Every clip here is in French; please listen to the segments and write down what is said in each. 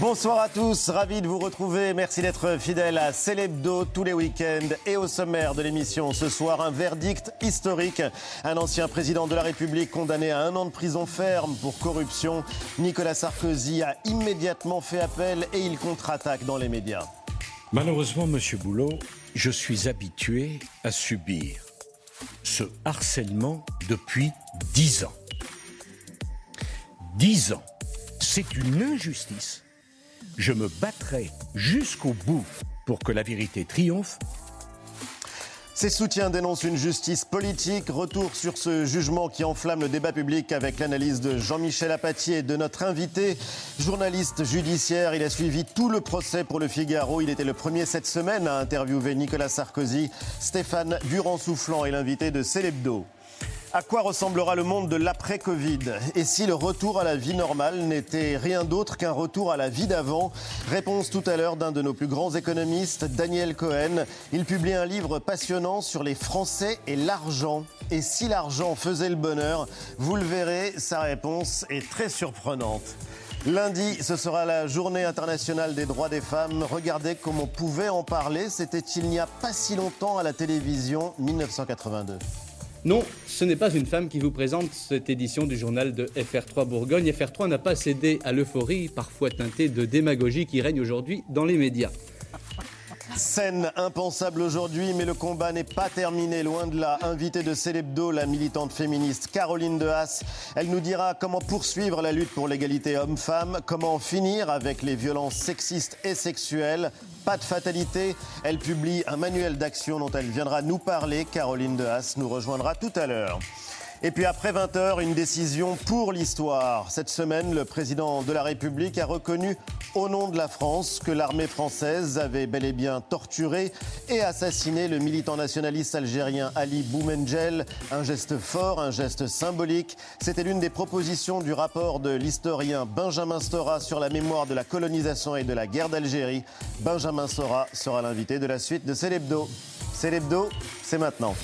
Bonsoir à tous, ravi de vous retrouver. Merci d'être fidèle à Célébdo tous les week-ends et au sommaire de l'émission. Ce soir, un verdict historique. Un ancien président de la République condamné à un an de prison ferme pour corruption. Nicolas Sarkozy a immédiatement fait appel et il contre-attaque dans les médias. Malheureusement, Monsieur Boulot, je suis habitué à subir ce harcèlement depuis dix ans. Dix ans. C'est une injustice je me battrai jusqu'au bout pour que la vérité triomphe. Ses soutiens dénoncent une justice politique. Retour sur ce jugement qui enflamme le débat public avec l'analyse de Jean-Michel Apathy et de notre invité, journaliste judiciaire. Il a suivi tout le procès pour le Figaro. Il était le premier cette semaine à interviewer Nicolas Sarkozy. Stéphane Durand-Soufflant est l'invité de Célébdo. À quoi ressemblera le monde de l'après-Covid Et si le retour à la vie normale n'était rien d'autre qu'un retour à la vie d'avant Réponse tout à l'heure d'un de nos plus grands économistes, Daniel Cohen. Il publie un livre passionnant sur les Français et l'argent. Et si l'argent faisait le bonheur Vous le verrez, sa réponse est très surprenante. Lundi, ce sera la journée internationale des droits des femmes. Regardez comment on pouvait en parler. C'était il n'y a pas si longtemps à la télévision, 1982. Non, ce n'est pas une femme qui vous présente cette édition du journal de FR3 Bourgogne. FR3 n'a pas cédé à l'euphorie, parfois teintée de démagogie, qui règne aujourd'hui dans les médias. Scène impensable aujourd'hui, mais le combat n'est pas terminé, loin de là. Invitée de Célébdo, la militante féministe Caroline Dehas. Elle nous dira comment poursuivre la lutte pour l'égalité homme-femme, comment finir avec les violences sexistes et sexuelles. Pas de fatalité, elle publie un manuel d'action dont elle viendra nous parler. Caroline Dehas nous rejoindra tout à l'heure. Et puis après 20h, une décision pour l'histoire. Cette semaine, le président de la République a reconnu au nom de la France que l'armée française avait bel et bien torturé et assassiné le militant nationaliste algérien Ali Boumengel. Un geste fort, un geste symbolique. C'était l'une des propositions du rapport de l'historien Benjamin Stora sur la mémoire de la colonisation et de la guerre d'Algérie. Benjamin Stora sera l'invité de la suite de Célébdo. Célébdo, c'est maintenant.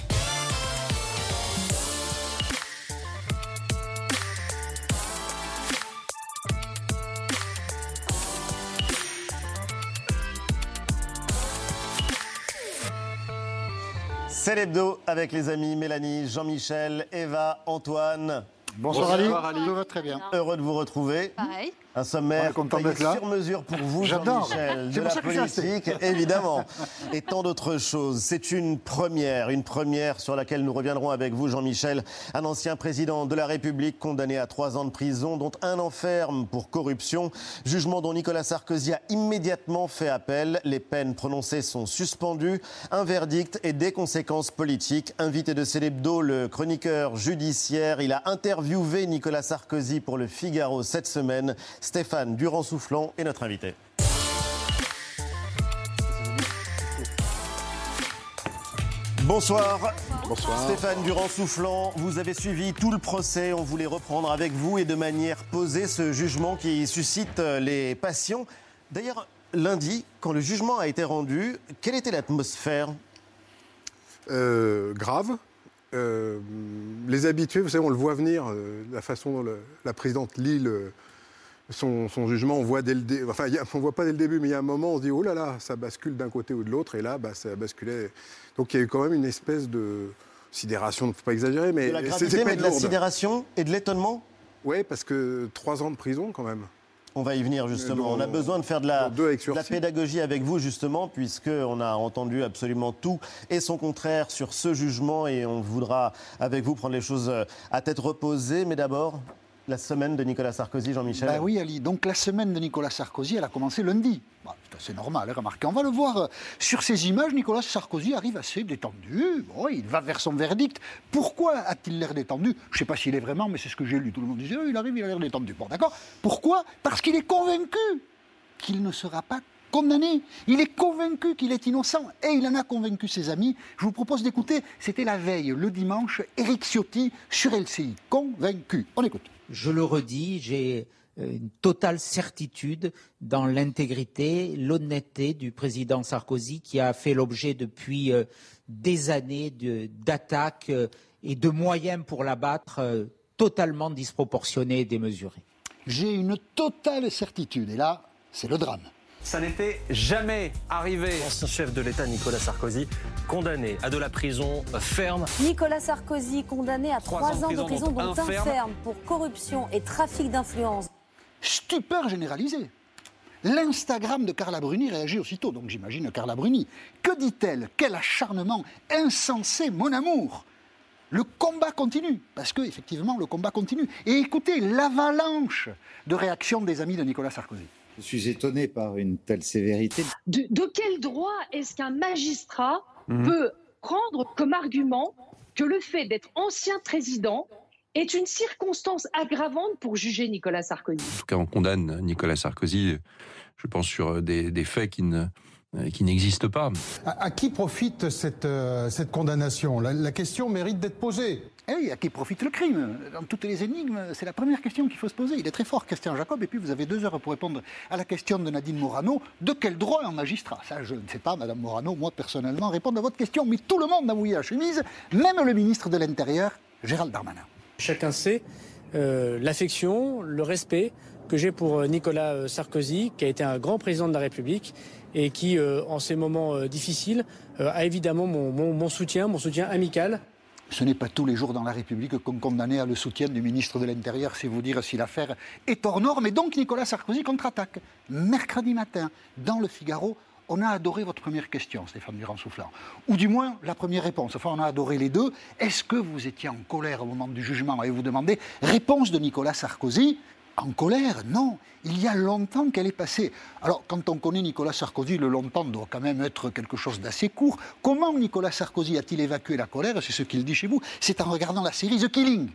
C'est l'hebdo avec les amis Mélanie, Jean-Michel, Eva, Antoine. Bonsoir, Ali. Tout va très bien. Heureux de vous retrouver. Pareil. Un sommaire sur mesure pour vous, Jean-Michel, de la politique, évidemment, et tant d'autres choses. C'est une première, une première sur laquelle nous reviendrons avec vous, Jean-Michel. Un ancien président de la République condamné à trois ans de prison, dont un enferme pour corruption. Jugement dont Nicolas Sarkozy a immédiatement fait appel. Les peines prononcées sont suspendues. Un verdict et des conséquences politiques. Invité de Célébdo, le chroniqueur judiciaire, il a interviewé Nicolas Sarkozy pour le Figaro cette semaine. Stéphane Durand-Soufflant est notre invité. Bonsoir. Bonsoir. Stéphane Durand-Soufflant, vous avez suivi tout le procès. On voulait reprendre avec vous et de manière posée ce jugement qui suscite euh, les passions. D'ailleurs, lundi, quand le jugement a été rendu, quelle était l'atmosphère? Euh, grave. Euh, les habitués, vous savez, on le voit venir, euh, la façon dont le- la présidente lit le- son, son jugement, on voit dès le dé- enfin, il y a- on voit pas dès le début, mais il y a un moment, on se dit oh là là, ça bascule d'un côté ou de l'autre, et là, bah, ça basculait. Donc il y a eu quand même une espèce de sidération, ne faut pas exagérer, mais De la gravité, mais de la sidération et de l'étonnement Oui, parce que trois ans de prison quand même. On va y venir justement. Dans- on a besoin de faire de la, de la pédagogie avec vous justement, puisqu'on a entendu absolument tout et son contraire sur ce jugement et on voudra avec vous prendre les choses euh, à tête reposée. Mais d'abord, la semaine de Nicolas Sarkozy, Jean-Michel. Ben oui, Ali. Donc la semaine de Nicolas Sarkozy, elle a commencé lundi. Bah, c'est normal, hein, remarquez. On va le voir euh, sur ces images. Nicolas Sarkozy arrive assez détendu. Il va vers son verdict. Pourquoi a-t-il l'air détendu? Je ne sais pas s'il est vraiment, mais c'est ce que j'ai lu. Tout le monde disait, oh, il arrive, il a l'air détendu. Bon, d'accord. Pourquoi? Parce qu'il est convaincu qu'il ne sera pas condamné. Il est convaincu qu'il est innocent et il en a convaincu ses amis. Je vous propose d'écouter, c'était la veille, le dimanche, Eric Ciotti sur LCI. Convaincu. On écoute. Je le redis, j'ai euh, une totale certitude dans l'intégrité, l'honnêteté du président Sarkozy qui a fait l'objet depuis euh, des années d'attaques euh, et de moyens pour l'abattre totalement disproportionnés et démesurés. J'ai une totale certitude. Et là, c'est le drame. Ça n'était jamais arrivé. L'ancien chef de l'État Nicolas Sarkozy, condamné à de la prison ferme. Nicolas Sarkozy, condamné à trois, ans, de prison, dont un ferme pour corruption et trafic d'influence. Stupeur généralisée. L'Instagram de Carla Bruni réagit aussitôt, donc j'imagine Carla Bruni. Que dit-elle? Quel acharnement insensé, mon amour le combat continue, parce que effectivement le combat continue. Et écoutez l'avalanche de réactions des amis de Nicolas Sarkozy. Je suis étonné par une telle sévérité. De, quel droit est-ce qu'un magistrat mhm. peut prendre comme argument que le fait d'être ancien président est une circonstance aggravante pour juger Nicolas Sarkozy? En tout cas, on condamne Nicolas Sarkozy, je pense, sur des, des faits qui ne euh, qui n'existe pas. À, qui profite cette, euh, cette condamnation? La, question mérite d'être posée. Eh oui, à qui profite le crime? Dans toutes les énigmes, c'est la première question qu'il faut se poser. Il est très fort, Christian Jacob, et puis vous avez deux heures pour répondre à la question de Nadine Morano. De quel droit un magistrat Ça, je ne sais pas, Madame Morano, moi personnellement, répondre à votre question, mais tout le monde a mouillé la chemise, même le ministre de l'Intérieur, Gérald Darmanin. Chacun sait euh, l'affection, le respect que j'ai pour Nicolas Sarkozy, qui a été un grand président de la République et qui, euh, en ces moments euh, difficiles, euh, a évidemment mon, soutien, mon soutien amical. Ce n'est pas tous les jours dans la République qu'on condamnait à le soutien du ministre de l'Intérieur, c'est vous dire si l'affaire est hors norme. Et donc Nicolas Sarkozy contre-attaque. Mercredi matin, dans le Figaro, on a adoré votre première question, Stéphane Durand-Soufflant. Ou du moins, la première réponse. Enfin, on a adoré les deux. Est-ce que vous étiez en colère au moment du jugement? Et vous demandez, réponse de Nicolas Sarkozy, en colère, non. Il y a longtemps qu'elle est passée. Alors, quand on connaît Nicolas Sarkozy, le longtemps doit quand même être quelque chose d'assez court. Comment Nicolas Sarkozy a-t-il évacué la colère? C'est ce qu'il dit chez vous. C'est en regardant la série The Killing.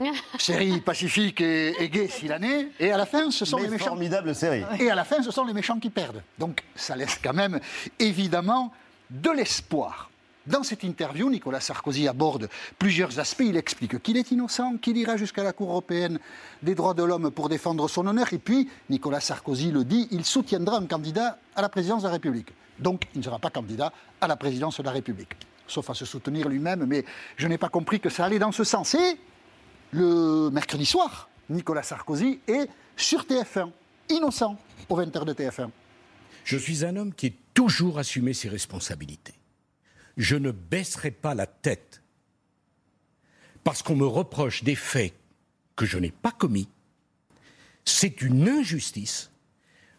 série pacifique et, et gaie s'il en est. Et à la fin, ce sont les méchants. Formidable série. Et à la fin, ce sont les méchants qui perdent. Donc, ça laisse quand même, évidemment, de l'espoir. Dans cette interview, Nicolas Sarkozy aborde plusieurs aspects. Il explique qu'il est innocent, qu'il ira jusqu'à la Cour européenne des droits de l'homme pour défendre son honneur. Et puis, Nicolas Sarkozy le dit, il soutiendra un candidat à la présidence de la République. Donc, il ne sera pas candidat à la présidence de la République. Sauf à se soutenir lui-même, mais je n'ai pas compris que ça allait dans ce sens. Et le mercredi soir, Nicolas Sarkozy est sur TF1, innocent, au 20h de TF1. Je suis un homme qui a toujours assumé ses responsabilités je ne baisserai pas la tête parce qu'on me reproche des faits que je n'ai pas commis. C'est une injustice.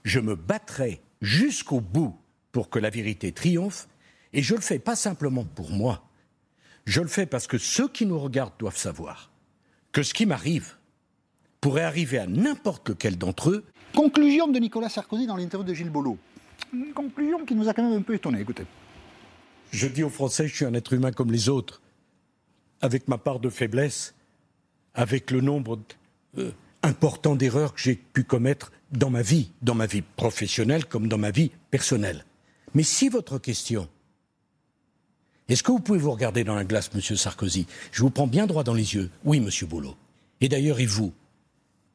Je me battrai jusqu'au bout pour que la vérité triomphe. Et je le fais pas simplement pour moi. Je le fais parce que ceux qui nous regardent doivent savoir que ce qui m'arrive pourrait arriver à n'importe lequel d'entre eux. Conclusion de Nicolas Sarkozy dans l'interview de Gilles Boulot. Une conclusion qui nous a quand même un peu étonnés. Écoutez. Je dis aux Français, je suis un être humain comme les autres, avec ma part de faiblesse, avec le nombre euh, important d'erreurs que j'ai pu commettre dans ma vie, dans ma vie professionnelle comme dans ma vie personnelle. Mais si votre question, est-ce que vous pouvez vous regarder dans la glace, Monsieur Sarkozy? Je vous prends bien droit dans les yeux. Oui, Monsieur Boulot. Et d'ailleurs, et vous?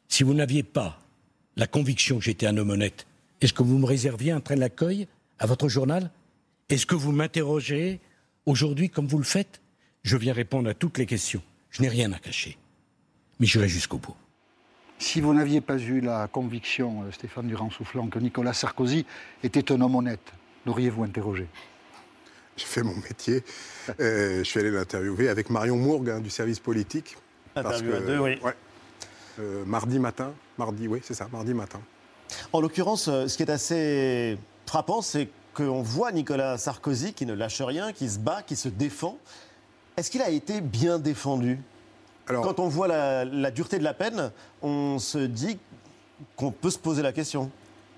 Si vous n'aviez pas la conviction que j'étais un homme honnête, est-ce que vous me réserviez un train d'accueil à votre journal? Est-ce que vous m'interrogez aujourd'hui comme vous le faites? Je viens répondre à toutes les questions. Je n'ai rien à cacher. Mais j'irai jusqu'au bout. Si vous n'aviez pas eu la conviction, euh, Stéphane Durand-Soufflant, que Nicolas Sarkozy était un homme honnête, l'auriez-vous interrogé? J'ai fait mon métier. Euh, je suis allé l'interviewer avec Marion Mourgue hein, du service politique. Interview à deux, oui. Euh, mardi matin. Mardi, oui, c'est ça, mardi matin. En l'occurrence, ce qui est assez frappant, c'est qu'on voit Nicolas Sarkozy qui ne lâche rien, qui se bat, qui se défend. Est-ce qu'il a été bien défendu? Quand on voit la, dureté de la peine, on se dit qu'on peut se poser la question.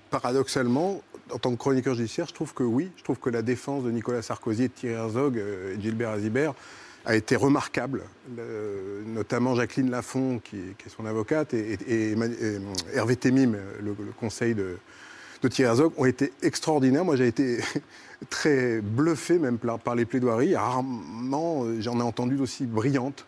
Paradoxalement, en tant que chroniqueur judiciaire, je trouve que oui. Je trouve que la défense de Nicolas Sarkozy, de Thierry Herzog euh, et Gilbert Azibert a été remarquable. notamment Jacqueline Lafont, qui, est son avocate, et, Hervé Temim, le conseil de, de Thierry Herzog ont été extraordinaires. Moi, j'ai été très bluffé même par les plaidoiries. Rarement, euh, j'en ai entendu d'aussi brillantes.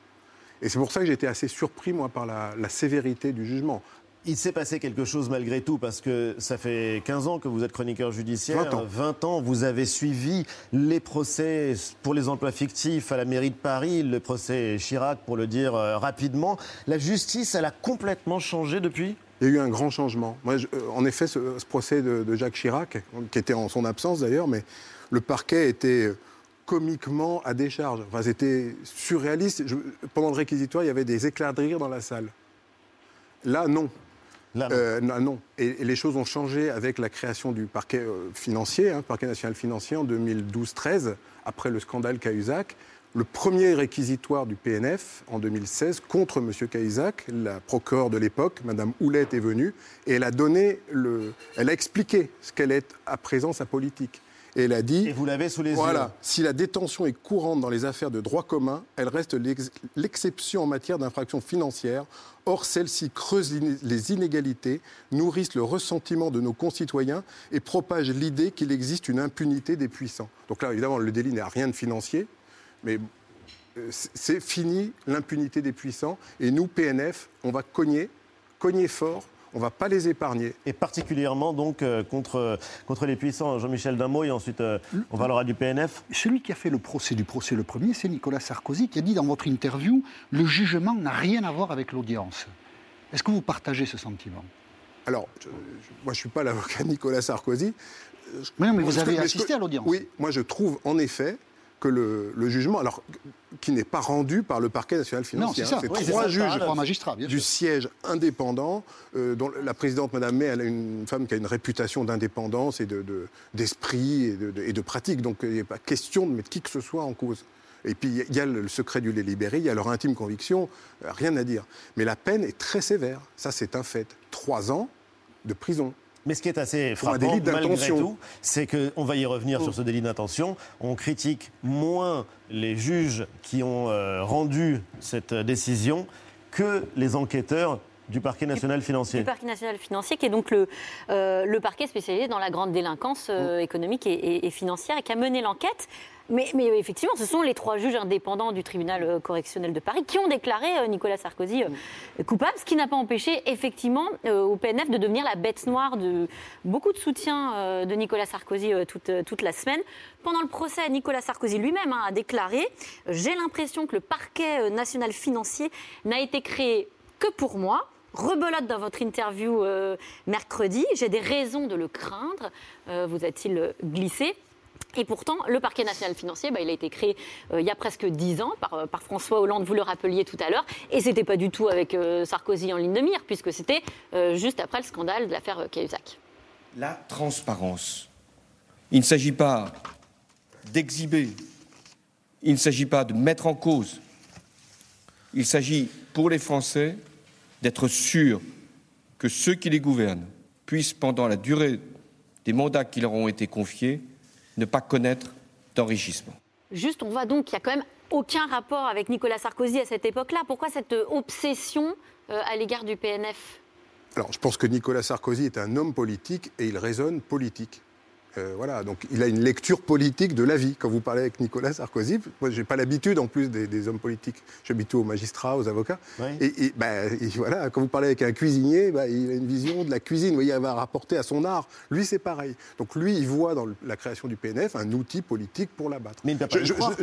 Et c'est pour ça que j'ai été assez surpris, moi, par la, sévérité du jugement. Il s'est passé quelque chose malgré tout, parce que ça fait 15 ans que vous êtes chroniqueur judiciaire. 20 ans. 20 ans, vous avez suivi les procès pour les emplois fictifs à la mairie de Paris, le procès Chirac, pour le dire euh, rapidement. La justice, elle a complètement changé depuis? Il y a eu un grand changement. Moi, euh, en effet, ce, procès de, Jacques Chirac, qui était en son absence d'ailleurs, mais le parquet était comiquement à décharge. Enfin, c'était surréaliste. pendant le réquisitoire, il y avait des éclats de rire dans la salle. Là, non. Là, non. Euh, non. Et, les choses ont changé avec la création du parquet euh, financier, hein, parquet national financier en 2012-13, après le scandale Cahuzac le premier réquisitoire du PNF en 2016 contre M. Cahuzac. La procureure de l'époque, Mme Houlette, est venue et elle a donné le, elle a expliqué ce qu'elle est à présent sa politique. Et elle a dit. Et vous l'avez sous les voilà, si la détention est courante dans les affaires de droit commun, elle reste l'exception en matière d'infractions financières. Or, celles-ci creusent les inégalités, nourrissent le ressentiment de nos concitoyens et propagent l'idée qu'il existe une impunité des puissants. Donc là, évidemment, le délit n'a rien de financier, mais euh, c'est fini l'impunité des puissants. Et nous, PNF, on va cogner, cogner fort. On ne va pas les épargner. Et particulièrement donc euh, contre, contre les puissants. Jean-Michel Damoy, et ensuite euh, on parlera du PNF. Celui qui a fait le procès du procès le premier, c'est Nicolas Sarkozy, qui a dit dans votre interview le jugement n'a rien à voir avec l'audience. Est-ce que vous partagez ce sentiment? Alors, moi je ne suis pas l'avocat Nicolas Sarkozy. Mais non, mais vous avez assisté à l'audience. Oui, moi je trouve en effet que le, jugement, alors qui n'est pas rendu par le parquet national financier. C'est hein, trois juges magistrats, du siège indépendant, euh, dont la présidente Madame May, elle est une femme qui a une réputation d'indépendance et d'esprit de, et, de, et, de, pratique. Donc il n'y a pas question de mettre qui que ce soit en cause. Et puis il y a le secret du lait libéré, il y a leur intime conviction, euh, rien à dire. Mais la peine est très sévère, ça c'est un fait. Trois ans de prison. Mais ce qui est assez frappant, malgré tout, c'est qu'on va y revenir sur ce délit d'intention. On critique moins les juges qui ont euh, rendu cette décision que les enquêteurs du parquet national financier. Du parquet national financier, qui est donc le, euh, le parquet spécialisé dans la grande délinquance euh, économique et, et, financière et qui a mené l'enquête. Mais, effectivement, ce sont les trois juges indépendants du tribunal euh, correctionnel de Paris qui ont déclaré euh, Nicolas Sarkozy euh, coupable, ce qui n'a pas empêché effectivement au PNF de devenir la bête noire de beaucoup de soutien de Nicolas Sarkozy toute, toute la semaine. Pendant le procès, Nicolas Sarkozy lui-même hein, a déclaré J'ai l'impression que le parquet national financier n'a été créé que pour moi rebelote dans votre interview mercredi. J'ai des raisons de le craindre, vous a-t-il glissé? Et pourtant, le parquet national financier, bah, il a été créé euh, il y a presque dix ans euh, par, François Hollande, vous le rappeliez tout à l'heure, et ce n'était pas du tout avec euh, Sarkozy en ligne de mire, puisque c'était juste après le scandale de l'affaire Cahuzac. La transparence. Il ne s'agit pas d'exhiber, il ne s'agit pas de mettre en cause, il s'agit pour les Français d'être sûrs que ceux qui les gouvernent puissent, pendant la durée des mandats qui leur ont été confiés, ne pas connaître d'enrichissement. Juste, on voit donc qu'il n'y a quand même aucun rapport avec Nicolas Sarkozy à cette époque-là. Pourquoi cette obsession euh, à l'égard du PNF Alors, je pense que Nicolas Sarkozy est un homme politique et il raisonne politique. Euh, voilà, donc il a une lecture politique de la vie. Quand vous parlez avec Nicolas Sarkozy, moi j'ai pas l'habitude en plus des, hommes politiques. J'habite aux magistrats, aux avocats. Et, bah, voilà, quand vous parlez avec un cuisinier, bah, il a une vision de la cuisine. Vous voyez, il va rapporter à son art. Lui, c'est pareil. Donc lui, il voit dans la création du PNF un outil politique pour l'abattre. Mais il ne peut pas je, croire,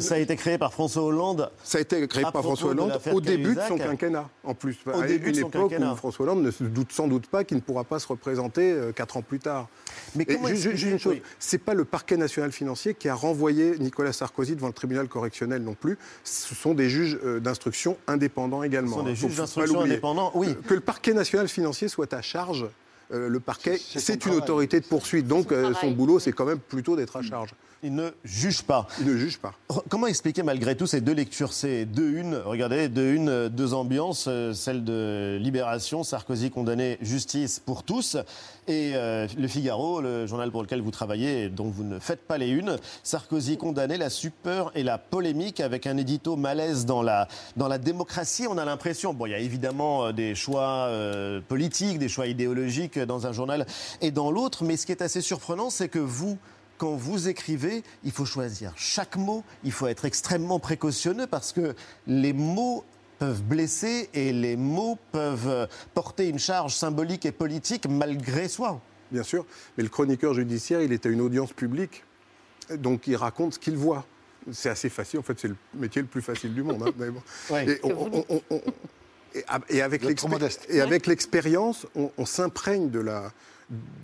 ça a été créé par François Hollande. Ça a été créé par François Hollande au début de son quinquennat, en plus. Au début une époque où François Hollande ne se doute sans doute pas qu'il ne pourra pas se représenter euh, quatre ans plus tard. Mais comment juste une chose, c'est pas le parquet national financier qui a renvoyé Nicolas Sarkozy devant le tribunal correctionnel non plus. Ce sont des juges euh, d'instruction indépendants également. Ce sont des juges d'instruction indépendants, oui. Que le parquet national financier soit à charge euh, le parquet, c'est une autorité de poursuite. Donc, euh, son boulot, c'est quand même plutôt d'être à charge. Il ne juge pas. Il ne juge pas. Comment expliquer malgré tout ces deux lectures, ces deux unes Regardez, deux unes, deux ambiances, euh, celle de Libération, Sarkozy condamné, justice pour tous, et euh, Le Figaro, le journal pour lequel vous travaillez et dont vous ne faites pas les unes, Sarkozy condamné, la super et la polémique avec un édito malaise dans la, dans la démocratie. On a l'impression, bon, il y a évidemment euh, des choix politiques, des choix idéologiques dans un journal et dans l'autre, mais ce qui est assez surprenant, c'est que vous, quand vous écrivez, il faut choisir chaque mot, il faut être extrêmement précautionneux parce que les mots peuvent blesser et les mots peuvent porter une charge symbolique et politique malgré soi. Bien sûr, mais le chroniqueur judiciaire, il est à une audience publique, donc il raconte ce qu'il voit. C'est assez facile, en fait, c'est le métier le plus facile du monde. Hein, Et, et avec l'expérience, on, on s'imprègne de la,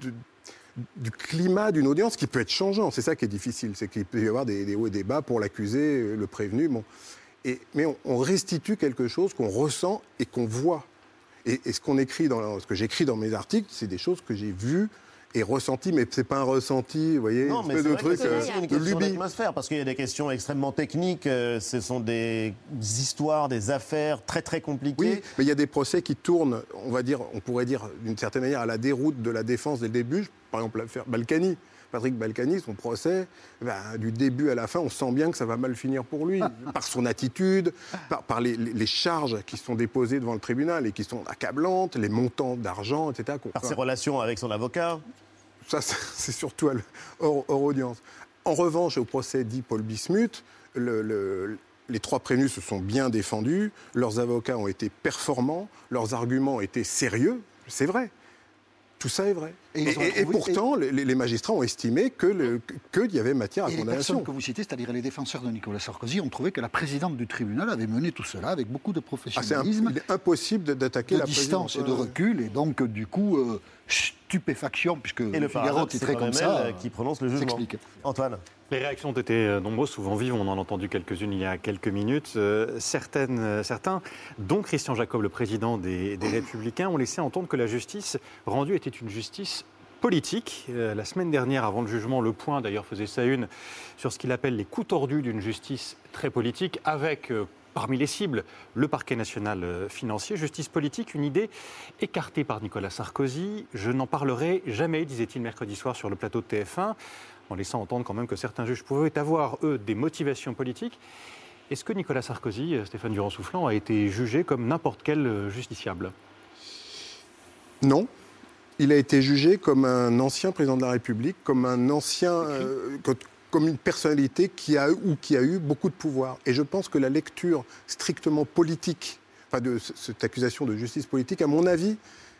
de, du climat d'une audience qui peut être changeant. C'est ça qui est difficile, c'est qu'il peut y avoir des, hauts et des bas pour l'accusé, le prévenu. Bon. Et, mais on, restitue quelque chose qu'on ressent et qu'on voit. Et, ce qu'on écrit dans ce que j'écris dans mes articles, c'est des choses que j'ai vues et ressenti, mais c'est pas un ressenti, vous voyez, non, mais de truc, euh, une question d'atmosphère, parce qu'il y a des questions extrêmement techniques, euh, ce sont des histoires, des affaires très très compliquées. Oui, mais il y a des procès qui tournent, on va dire, on pourrait dire d'une certaine manière à la déroute de la défense dès le début. Par exemple, l'affaire Balkany. Patrick Balkany, son procès, ben, du début à la fin, on sent bien que ça va mal finir pour lui, par son attitude, par, les, les, charges qui sont déposées devant le tribunal et qui sont accablantes, les montants d'argent, etc. Par ses relations avec son avocat ça, c'est surtout hors, audience. En revanche, au procès dit Paul Bismuth, les trois prévenus se sont bien défendus, leurs avocats ont été performants, leurs arguments ont été sérieux, c'est vrai. Tout ça est vrai. Et, pourtant, les, magistrats ont estimé qu'il que y avait matière à et condamnation. Les personnes que vous citez, c'est-à-dire les défenseurs de Nicolas Sarkozy, ont trouvé que la présidente du tribunal avait mené tout cela avec beaucoup de ah, professionnalisme. il est impossible d'attaquer la distance et de recul, et donc du coup, euh, stupéfaction, puisque et le Figaro très comme ça, euh, qui prononce le jugement. Antoine. Les réactions ont été euh, nombreuses, souvent vives. On en a entendu quelques-unes il y a quelques minutes. Euh, certaines, certains, dont Christian Jacob, le président des, Républicains, ont laissé entendre que la justice rendue était une justice politique. la semaine dernière, avant le jugement, Le Point d'ailleurs faisait sa une sur ce qu'il appelle les coups tordus d'une justice très politique, avec parmi les cibles, le parquet national euh, financier, justice politique, une idée écartée par Nicolas Sarkozy. Je n'en parlerai jamais, disait-il mercredi soir sur le plateau de TF1, en laissant entendre quand même que certains juges pouvaient avoir, eux, des motivations politiques. Est-ce que Nicolas Sarkozy, euh, Stéphane Durand-Soufflant, a été jugé comme n'importe quel euh, justiciable? Non. Il a été jugé comme un ancien président de la République, comme un ancien comme une personnalité qui a ou qui a eu beaucoup de pouvoir. Et je pense que la lecture strictement politique enfin de cette accusation de justice politique, à mon avis,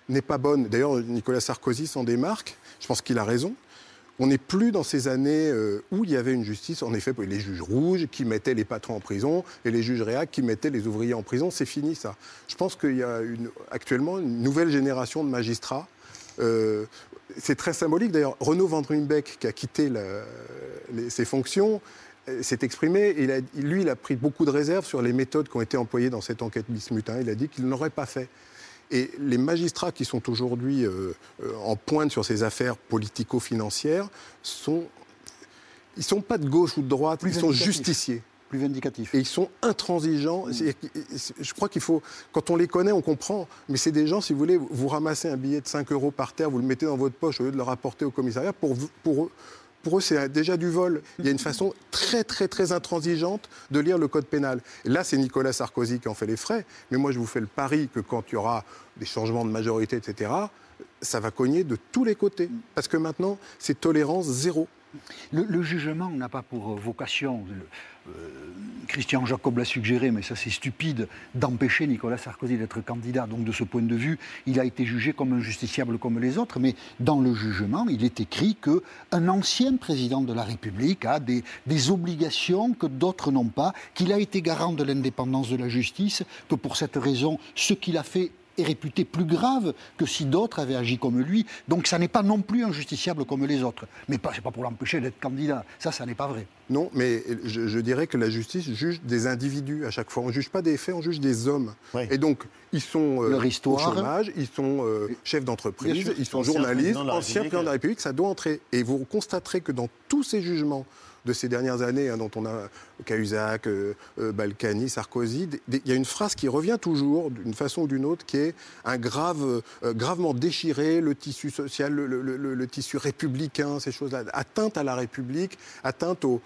n'est pas bonne. D'ailleurs, Nicolas Sarkozy s'en démarque. Je pense qu'il a raison. On n'est plus dans ces années euh, où il y avait une justice, en effet, les juges rouges qui mettaient les patrons en prison et les juges réacs qui mettaient les ouvriers en prison. C'est fini, ça. Je pense qu'il y a une, actuellement une nouvelle génération de magistrats euh, c'est très symbolique d'ailleurs. Renaud Van qui a quitté ses fonctions, euh, s'est exprimé. Il a, lui, il a pris beaucoup de réserves sur les méthodes qui ont été employées dans cette enquête Bismutin. Il a dit qu'il n'aurait pas fait. Et les magistrats qui sont aujourd'hui euh, en pointe sur ces affaires politico-financières sont, ils sont pas de gauche ou de droite, ils sont justiciers vindicatif. Et ils sont intransigeants. Mm. Je crois qu'il faut, quand on les connaît, on comprend. Mais c'est des gens, si vous voulez, vous ramassez un billet de 5 euros par terre, vous le mettez dans votre poche au lieu de le rapporter au commissariat. Pour, pour, pour eux, c'est déjà du vol. Il y a une façon très, très, très intransigeante de lire le code pénal. Et là, c'est Nicolas Sarkozy qui en fait les frais. Mais moi, je vous fais le pari que quand il y aura des changements de majorité, etc., ça va cogner de tous les côtés. Parce que maintenant, c'est tolérance zéro. Le, jugement n'a pas pour vocation, euh, Christian Jacob l'a suggéré, mais ça c'est stupide, d'empêcher Nicolas Sarkozy d'être candidat. Donc de ce point de vue, il a été jugé comme un justiciable comme les autres, mais dans le jugement, il est écrit qu'un ancien président de la République a des obligations que d'autres n'ont pas, qu'il a été garant de l'indépendance de la justice, que pour cette raison, ce qu'il a fait est réputé plus grave que si d'autres avaient agi comme lui. Donc ça n'est pas non plus injusticiable comme les autres. Mais ce n'est pas pour l'empêcher d'être candidat. Ça, ça n'est pas vrai. Non, mais je, dirais que la justice juge des individus à chaque fois. On ne juge pas des faits, on juge des hommes. Et donc, ils sont euh, au chômage, ils sont euh, chefs d'entreprise, ils sont journalistes, anciens présidents de la République. Ça doit entrer. Et vous constaterez que dans tous ces jugements, de ces dernières années, hein, dont on a Cahuzac, euh, euh, Balkany, Sarkozy, il y a une phrase qui revient toujours, d'une façon ou d'une autre, qui est un grave, euh, gravement déchiré, le tissu social, le, tissu républicain, ces choses-là, atteinte à la République, atteinte au,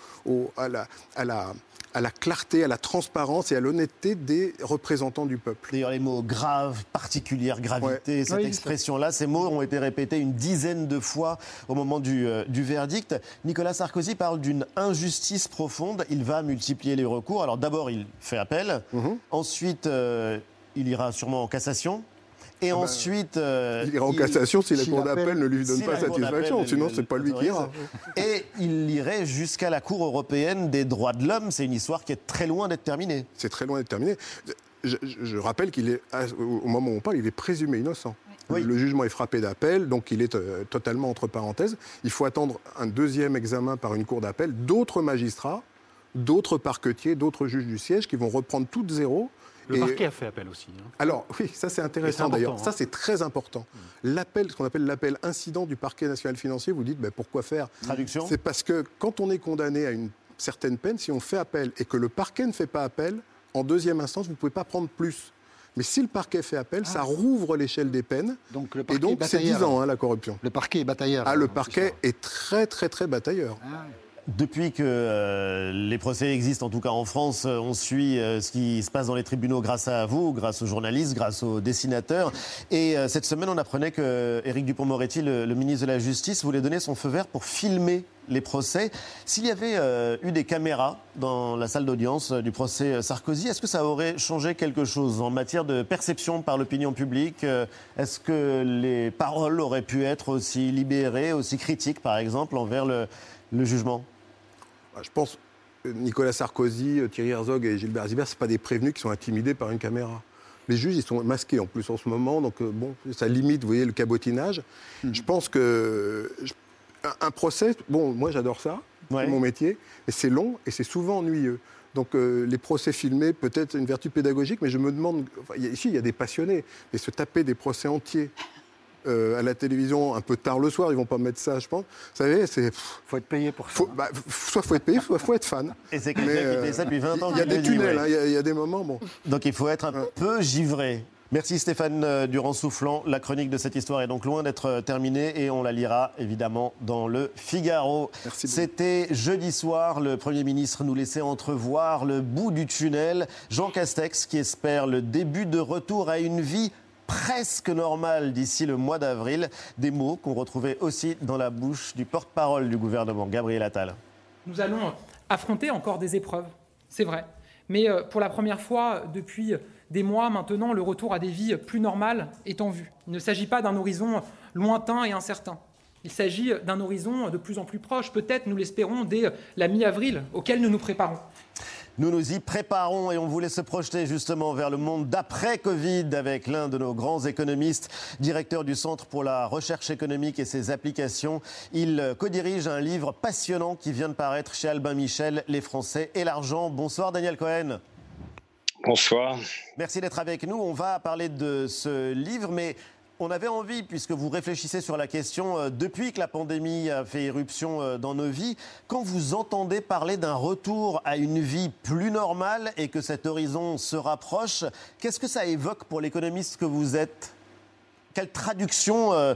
à la, à la à la clarté, à la transparence et à l'honnêteté des représentants du peuple. D'ailleurs, les mots grave, particulière gravité, cette expression-là, ces mots ont été répétés une dizaine de fois au moment du, euh, du verdict. Nicolas Sarkozy parle d'une injustice profonde. Il va multiplier les recours. Alors d'abord, il fait appel. Mhm. Ensuite, euh, il ira sûrement en cassation. Et ah ben, ensuite. Euh, il ira en cassation si la Cour d'appel ne lui donne pas satisfaction, sinon c'est pas lui qui ira. Et il irait jusqu'à la Cour européenne des droits de l'homme. C'est une histoire qui est très loin d'être terminée. C'est très loin d'être terminé. je, je rappelle qu'il est, au moment où on parle, il est présumé innocent. Le jugement est frappé d'appel, donc il est euh, totalement entre parenthèses. Il faut attendre un deuxième examen par une cour d'appel, d'autres magistrats, d'autres parquetiers, d'autres juges du siège qui vont reprendre tout de zéro. Le parquet a fait appel aussi. hein. Alors oui, ça c'est intéressant d'ailleurs. Ça hein. c'est très important. L'appel, ce qu'on appelle l'appel incident du parquet national financier, vous dites ben, pourquoi faire? Traduction? C'est parce que quand on est condamné à une certaine peine, si on fait appel et que le parquet ne fait pas appel, en deuxième instance, vous ne pouvez pas prendre plus. Mais si le parquet fait appel, ça rouvre l'échelle des peines. Donc le et parquet donc est c'est 10 batailleur. ans hein, la corruption. Le parquet est batailleur. Ah, le parquet est très très très batailleur. Depuis que euh, les procès existent, en tout cas en France, euh, on suit euh, ce qui se passe dans les tribunaux grâce à vous, grâce aux journalistes, grâce aux dessinateurs. Et euh, cette semaine, on apprenait que Éric Dupond-Moretti, le, le ministre de la Justice, voulait donner son feu vert pour filmer les procès. S'il y avait euh, eu des caméras dans la salle d'audience euh, du procès euh, Sarkozy, est-ce que ça aurait changé quelque chose en matière de perception par l'opinion publique Est-ce que les paroles auraient pu être aussi libérées, aussi critiques, par exemple, envers le, le jugement? Ah, Je pense Nicolas Sarkozy, Thierry Herzog et Gilbert Zibert, ce pas des prévenus qui sont intimidés par une caméra. Les juges, ils sont masqués en plus en ce moment, donc bon, ça limite, vous voyez, le cabotinage. Je pense que un, un procès, bon, moi j'adore ça, c'est mon métier, mais c'est long et c'est souvent ennuyeux. Donc euh, les procès filmés, peut-être une vertu pédagogique, mais je me demande, enfin, il y a- ici il y a des passionnés, mais se taper des procès entiers euh, à la télévision un peu tard le soir, ils vont pas mettre ça, je pense. Vous savez, c'est. Faut être payé pour ça. bah, soit faut être payé, soit faut être fan. Et c'est quelqu'un qui euh, fait ça depuis 20 ans. Il y a des tunnels, hein, il y y, a des moments, bon. Donc il faut être un peu givré. Merci Stéphane euh, Durand-Soufflant. La chronique de cette histoire est donc loin d'être euh, terminée et on la lira évidemment dans le Figaro. C'était jeudi soir. Le Premier ministre nous laissait entrevoir le bout du tunnel. Jean Castex qui espère le début de retour à une vie presque normale d'ici le mois d'avril. Des mots qu'on retrouvait aussi dans la bouche du porte-parole du gouvernement, Gabriel Attal. Nous allons affronter encore des épreuves, c'est vrai. Mais euh, pour la première fois depuis des mois maintenant, le retour à des vies plus normales est en vue. Il ne s'agit pas d'un horizon lointain et incertain. Il s'agit d'un horizon de plus en plus proche, peut-être, nous l'espérons, dès la mi-avril, auquel nous nous préparons. Nous nous y préparons et on voulait se projeter justement vers le monde d'après-Covid avec l'un de nos grands économistes, directeur du Centre pour la recherche économique et ses applications. Il co-dirige un livre passionnant qui vient de paraître chez Albin Michel, Les Français et l'argent. Bonsoir Daniel Cohen. Bonsoir. Merci d'être avec nous. On va parler de ce livre, mais on avait envie, puisque vous réfléchissez sur la question euh, depuis que la pandémie a fait éruption euh, dans nos vies, quand vous entendez parler d'un retour à une vie plus normale et que cet horizon se rapproche, qu'est-ce que ça évoque pour l'économiste que vous êtes? Quelle traduction euh,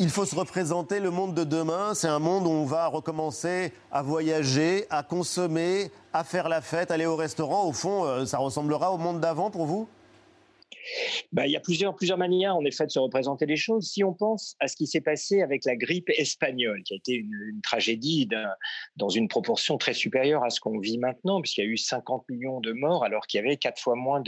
il faut se représenter le monde de demain. C'est un monde où on va recommencer à voyager, à consommer, à faire la fête, aller au restaurant. Au fond, euh, ça ressemblera au monde d'avant pour vous? Bah, il y a plusieurs, manières, en effet, de se représenter les choses. Si on pense à ce qui s'est passé avec la grippe espagnole, qui a été une, tragédie dans une proportion très supérieure à ce qu'on vit maintenant, puisqu'il y a eu 50 millions de morts, alors qu'il y avait quatre fois moins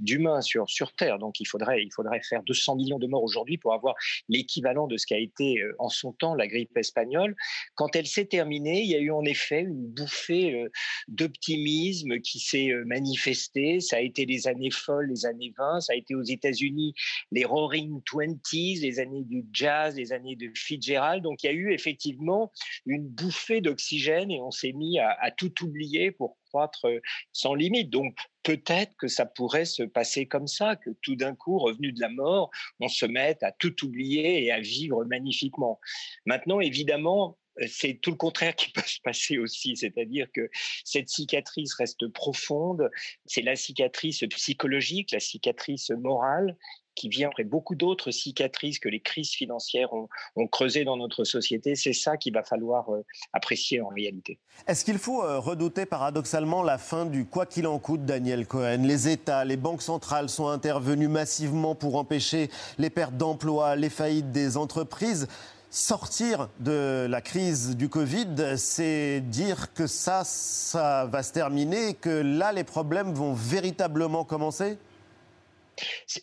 d'humains sur, Terre. Donc, il faudrait, faire 200 millions de morts aujourd'hui pour avoir l'équivalent de ce qu'a été euh, en son temps la grippe espagnole. Quand elle s'est terminée, il y a eu en effet une bouffée euh, d'optimisme qui s'est euh, manifestée. Ça a été les années folles, les années 20. Ça a été aux États-Unis les Roaring Twenties, les années du jazz, les années de Fitzgerald. Donc il y a eu effectivement une bouffée d'oxygène et on s'est mis à, à tout oublier pour croître euh, sans limite. Donc peut-être que ça pourrait se passer comme ça, que tout d'un coup, revenu de la mort, on se mette à tout oublier et à vivre magnifiquement. Maintenant, évidemment, c'est tout le contraire qui peut se passer aussi, c'est-à-dire que cette cicatrice reste profonde, c'est la cicatrice psychologique, la cicatrice morale qui vient après beaucoup d'autres cicatrices que les crises financières ont, ont creusées dans notre société. C'est ça qu'il va falloir apprécier en réalité. Est-ce qu'il faut redouter paradoxalement la fin du quoi qu'il en coûte, Daniel Cohen? Les États, les banques centrales sont intervenus massivement pour empêcher les pertes d'emplois, les faillites des entreprises. Sortir de la crise du Covid, c'est dire que ça, ça va se terminer, que là, les problèmes vont véritablement commencer?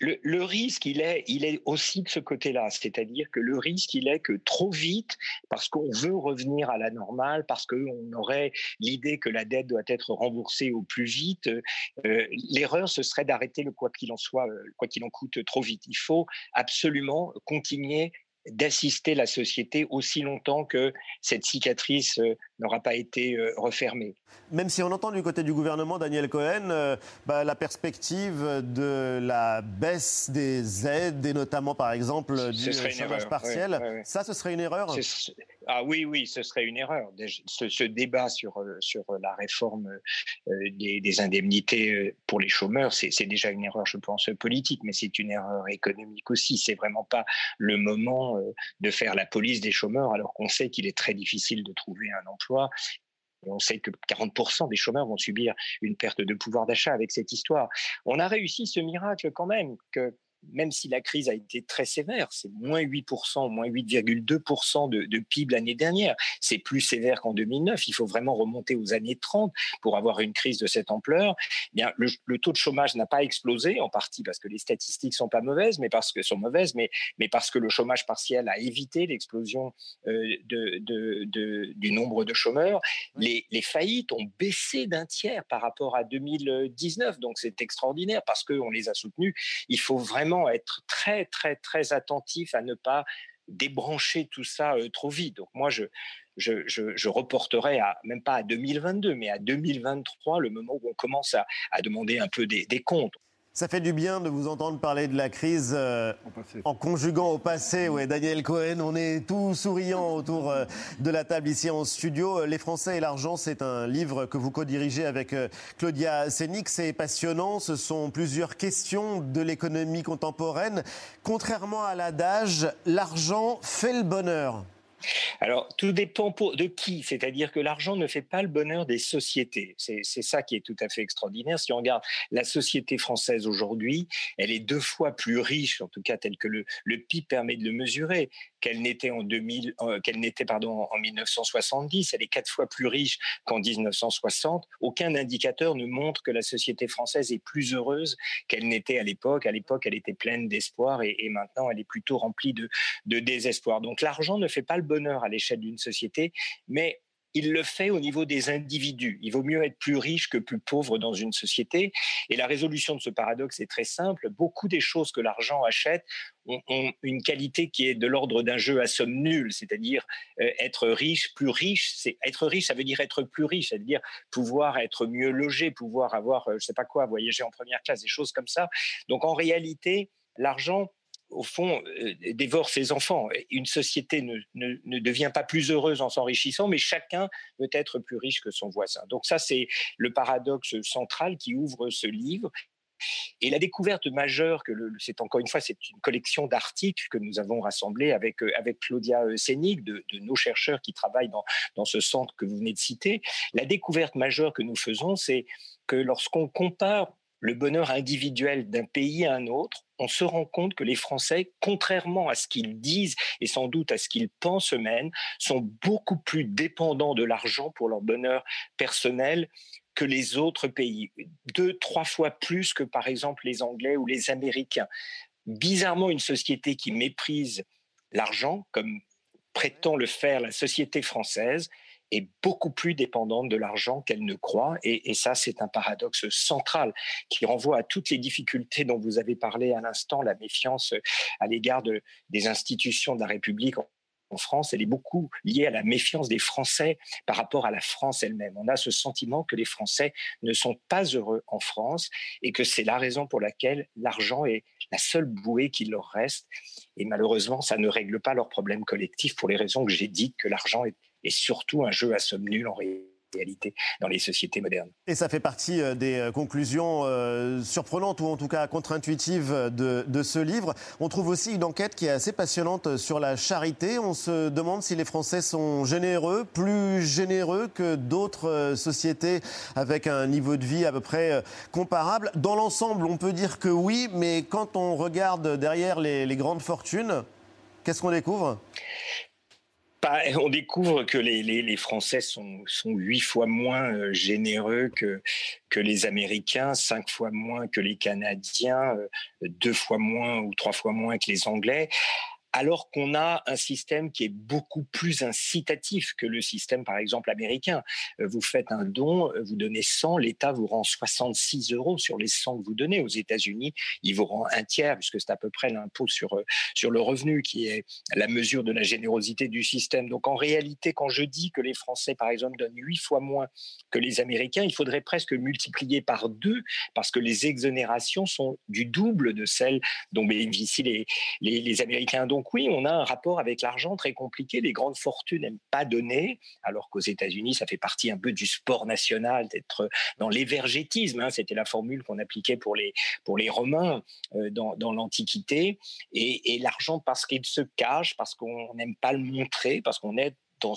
Le, risque, il est, il est aussi de ce côté-là, c'est-à-dire que le risque, il est que trop vite, parce qu'on veut revenir à la normale, parce qu'on aurait l'idée que la dette doit être remboursée au plus vite, euh, l'erreur, ce serait d'arrêter le quoi qu'il en soit, euh, quoi qu'il en coûte trop vite. Il faut absolument continuer d'assister la société aussi longtemps que cette cicatrice euh, n'aura pas été euh, refermée. Même si on entend du côté du gouvernement, Daniel Cohen, euh, bah, la perspective de la baisse des aides, et notamment par exemple du chômage partiel, ça ce serait une erreur? Ah oui, oui, ce serait une erreur. Ce, débat sur, sur la réforme euh, des, indemnités pour les chômeurs, c'est déjà une erreur, je pense, politique, mais c'est une erreur économique aussi. C'est vraiment pas le moment de faire la police des chômeurs, alors qu'on sait qu'il est très difficile de trouver un emploi on sait que 40% des chômeurs vont subir une perte de pouvoir d'achat avec cette histoire. On a réussi ce miracle quand même que même si la crise a été très sévère, c'est moins 8%, moins 8,2% de, de, PIB l'année dernière. C'est plus sévère qu'en 2009. Il faut vraiment remonter aux années 30 pour avoir une crise de cette ampleur. Eh bien, le, taux de chômage n'a pas explosé, en partie parce que les statistiques sont pas mauvaises, mais parce que sont mauvaises, mais, mais parce que le chômage partiel a évité l'explosion euh, de, de, du nombre de chômeurs. Les, les faillites ont baissé d'un tiers par rapport à 2019, donc c'est extraordinaire parce qu'on les a soutenues. Il faut vraiment être très, très, très attentif à ne pas débrancher tout ça euh, trop vite. Donc moi, je, je, je, reporterai à, même pas à 2022, mais à 2023, le moment où on commence à, à demander un peu des, des comptes. Ça fait du bien de vous entendre parler de la crise euh, en conjuguant au passé. Ouais, Daniel Cohen, on est tout souriant autour euh, de la table ici en studio. Les Français et l'argent, c'est un livre que vous co-dirigez avec euh, Claudia Sénic. C'est passionnant. Ce sont plusieurs questions de l'économie contemporaine. Contrairement à l'adage, l'argent fait le bonheur. Alors, tout dépend de qui. C'est-à-dire que l'argent ne fait pas le bonheur des sociétés. C'est ça qui est tout à fait extraordinaire. Si on regarde la société française aujourd'hui, elle est deux fois plus riche, en tout cas tel que le, le PIB permet de le mesurer, qu'elle n'était en 2000, euh, qu'elle n'était pardon en 1970. Elle est quatre fois plus riche qu'en 1960. Aucun indicateur ne montre que la société française est plus heureuse qu'elle n'était à l'époque. À l'époque, elle était pleine d'espoir et, et, maintenant, elle est plutôt remplie de, de désespoir. Donc, l'argent ne fait pas le bonheur à l'échelle d'une société, mais il le fait au niveau des individus. Il vaut mieux être plus riche que plus pauvre dans une société. Et la résolution de ce paradoxe est très simple. Beaucoup des choses que l'argent achète ont, une qualité qui est de l'ordre d'un jeu à somme nulle, c'est-à-dire euh, être riche, plus riche. C'est être riche, ça veut dire être plus riche, c'est-à-dire pouvoir être mieux logé, pouvoir avoir, euh, je sais pas quoi, voyager en première classe, des choses comme ça. Donc en réalité, l'argent au fond, euh, dévore ses enfants. Une société ne, ne, devient pas plus heureuse en s'enrichissant, mais chacun veut être plus riche que son voisin. Donc ça, c'est le paradoxe central qui ouvre ce livre. Et la découverte majeure, que c'est encore une fois, c'est une collection d'articles que nous avons rassemblés avec, euh, avec Claudia euh, Sénig, de, de, nos chercheurs qui travaillent dans, dans ce centre que vous venez de citer. La découverte majeure que nous faisons, c'est que lorsqu'on compare le bonheur individuel d'un pays à un autre, on se rend compte que les Français, contrairement à ce qu'ils disent et sans doute à ce qu'ils pensent eux-mêmes, sont beaucoup plus dépendants de l'argent pour leur bonheur personnel que les autres pays. Deux, trois fois plus que par exemple les Anglais ou les Américains. Bizarrement, une société qui méprise l'argent, comme prétend le faire la société française, est beaucoup plus dépendante de l'argent qu'elle ne croit. Et, ça, c'est un paradoxe central qui renvoie à toutes les difficultés dont vous avez parlé à l'instant, la méfiance à l'égard de, des institutions de la République en France, elle est beaucoup liée à la méfiance des Français par rapport à la France elle-même. On a ce sentiment que les Français ne sont pas heureux en France et que c'est la raison pour laquelle l'argent est la seule bouée qui leur reste. Et malheureusement, ça ne règle pas leurs problèmes collectifs pour les raisons que j'ai dites, que l'argent est et surtout un jeu à somme nulle en réalité dans les sociétés modernes. Et ça fait partie euh, des euh, conclusions euh, surprenantes ou en tout cas contre-intuitives de, ce livre. On trouve aussi une enquête qui est assez passionnante sur la charité. On se demande si les Français sont généreux, plus généreux que d'autres sociétés avec un niveau de vie à peu près comparable. Dans l'ensemble, on peut dire que oui, mais quand on regarde derrière les grandes fortunes, qu'est-ce qu'on découvre? On découvre que les, Français sont, huit fois moins euh, généreux que, que les Américains, cinq fois moins que les Canadiens, euh, deux fois moins ou trois fois moins que les Anglais alors qu'on a un système qui est beaucoup plus incitatif que le système, par exemple, américain. Euh, vous faites un don, euh, vous donnez 100, l'État vous rend 66 euros sur les 100 que vous donnez. Aux États-Unis, il vous rend un tiers, puisque c'est à peu près l'impôt sur, euh, sur le revenu qui est la mesure de la générosité du système. Donc en réalité, quand je dis que les Français, par exemple, donnent huit fois moins que les Américains, il faudrait presque multiplier par deux, parce que les exonérations sont du double de celles dont bénéficient les, les, les Américains. Donc donc oui, on a un rapport avec l'argent très compliqué. Les grandes fortunes n'aiment pas donner, alors qu'aux États-Unis, ça fait partie un peu du sport national d'être dans l'évergétisme. Hein. C'était la formule qu'on appliquait pour les, pour les Romains euh, dans, dans l'Antiquité. Et, l'argent, parce qu'il se cache, parce qu'on n'aime pas le montrer, parce qu'on est dans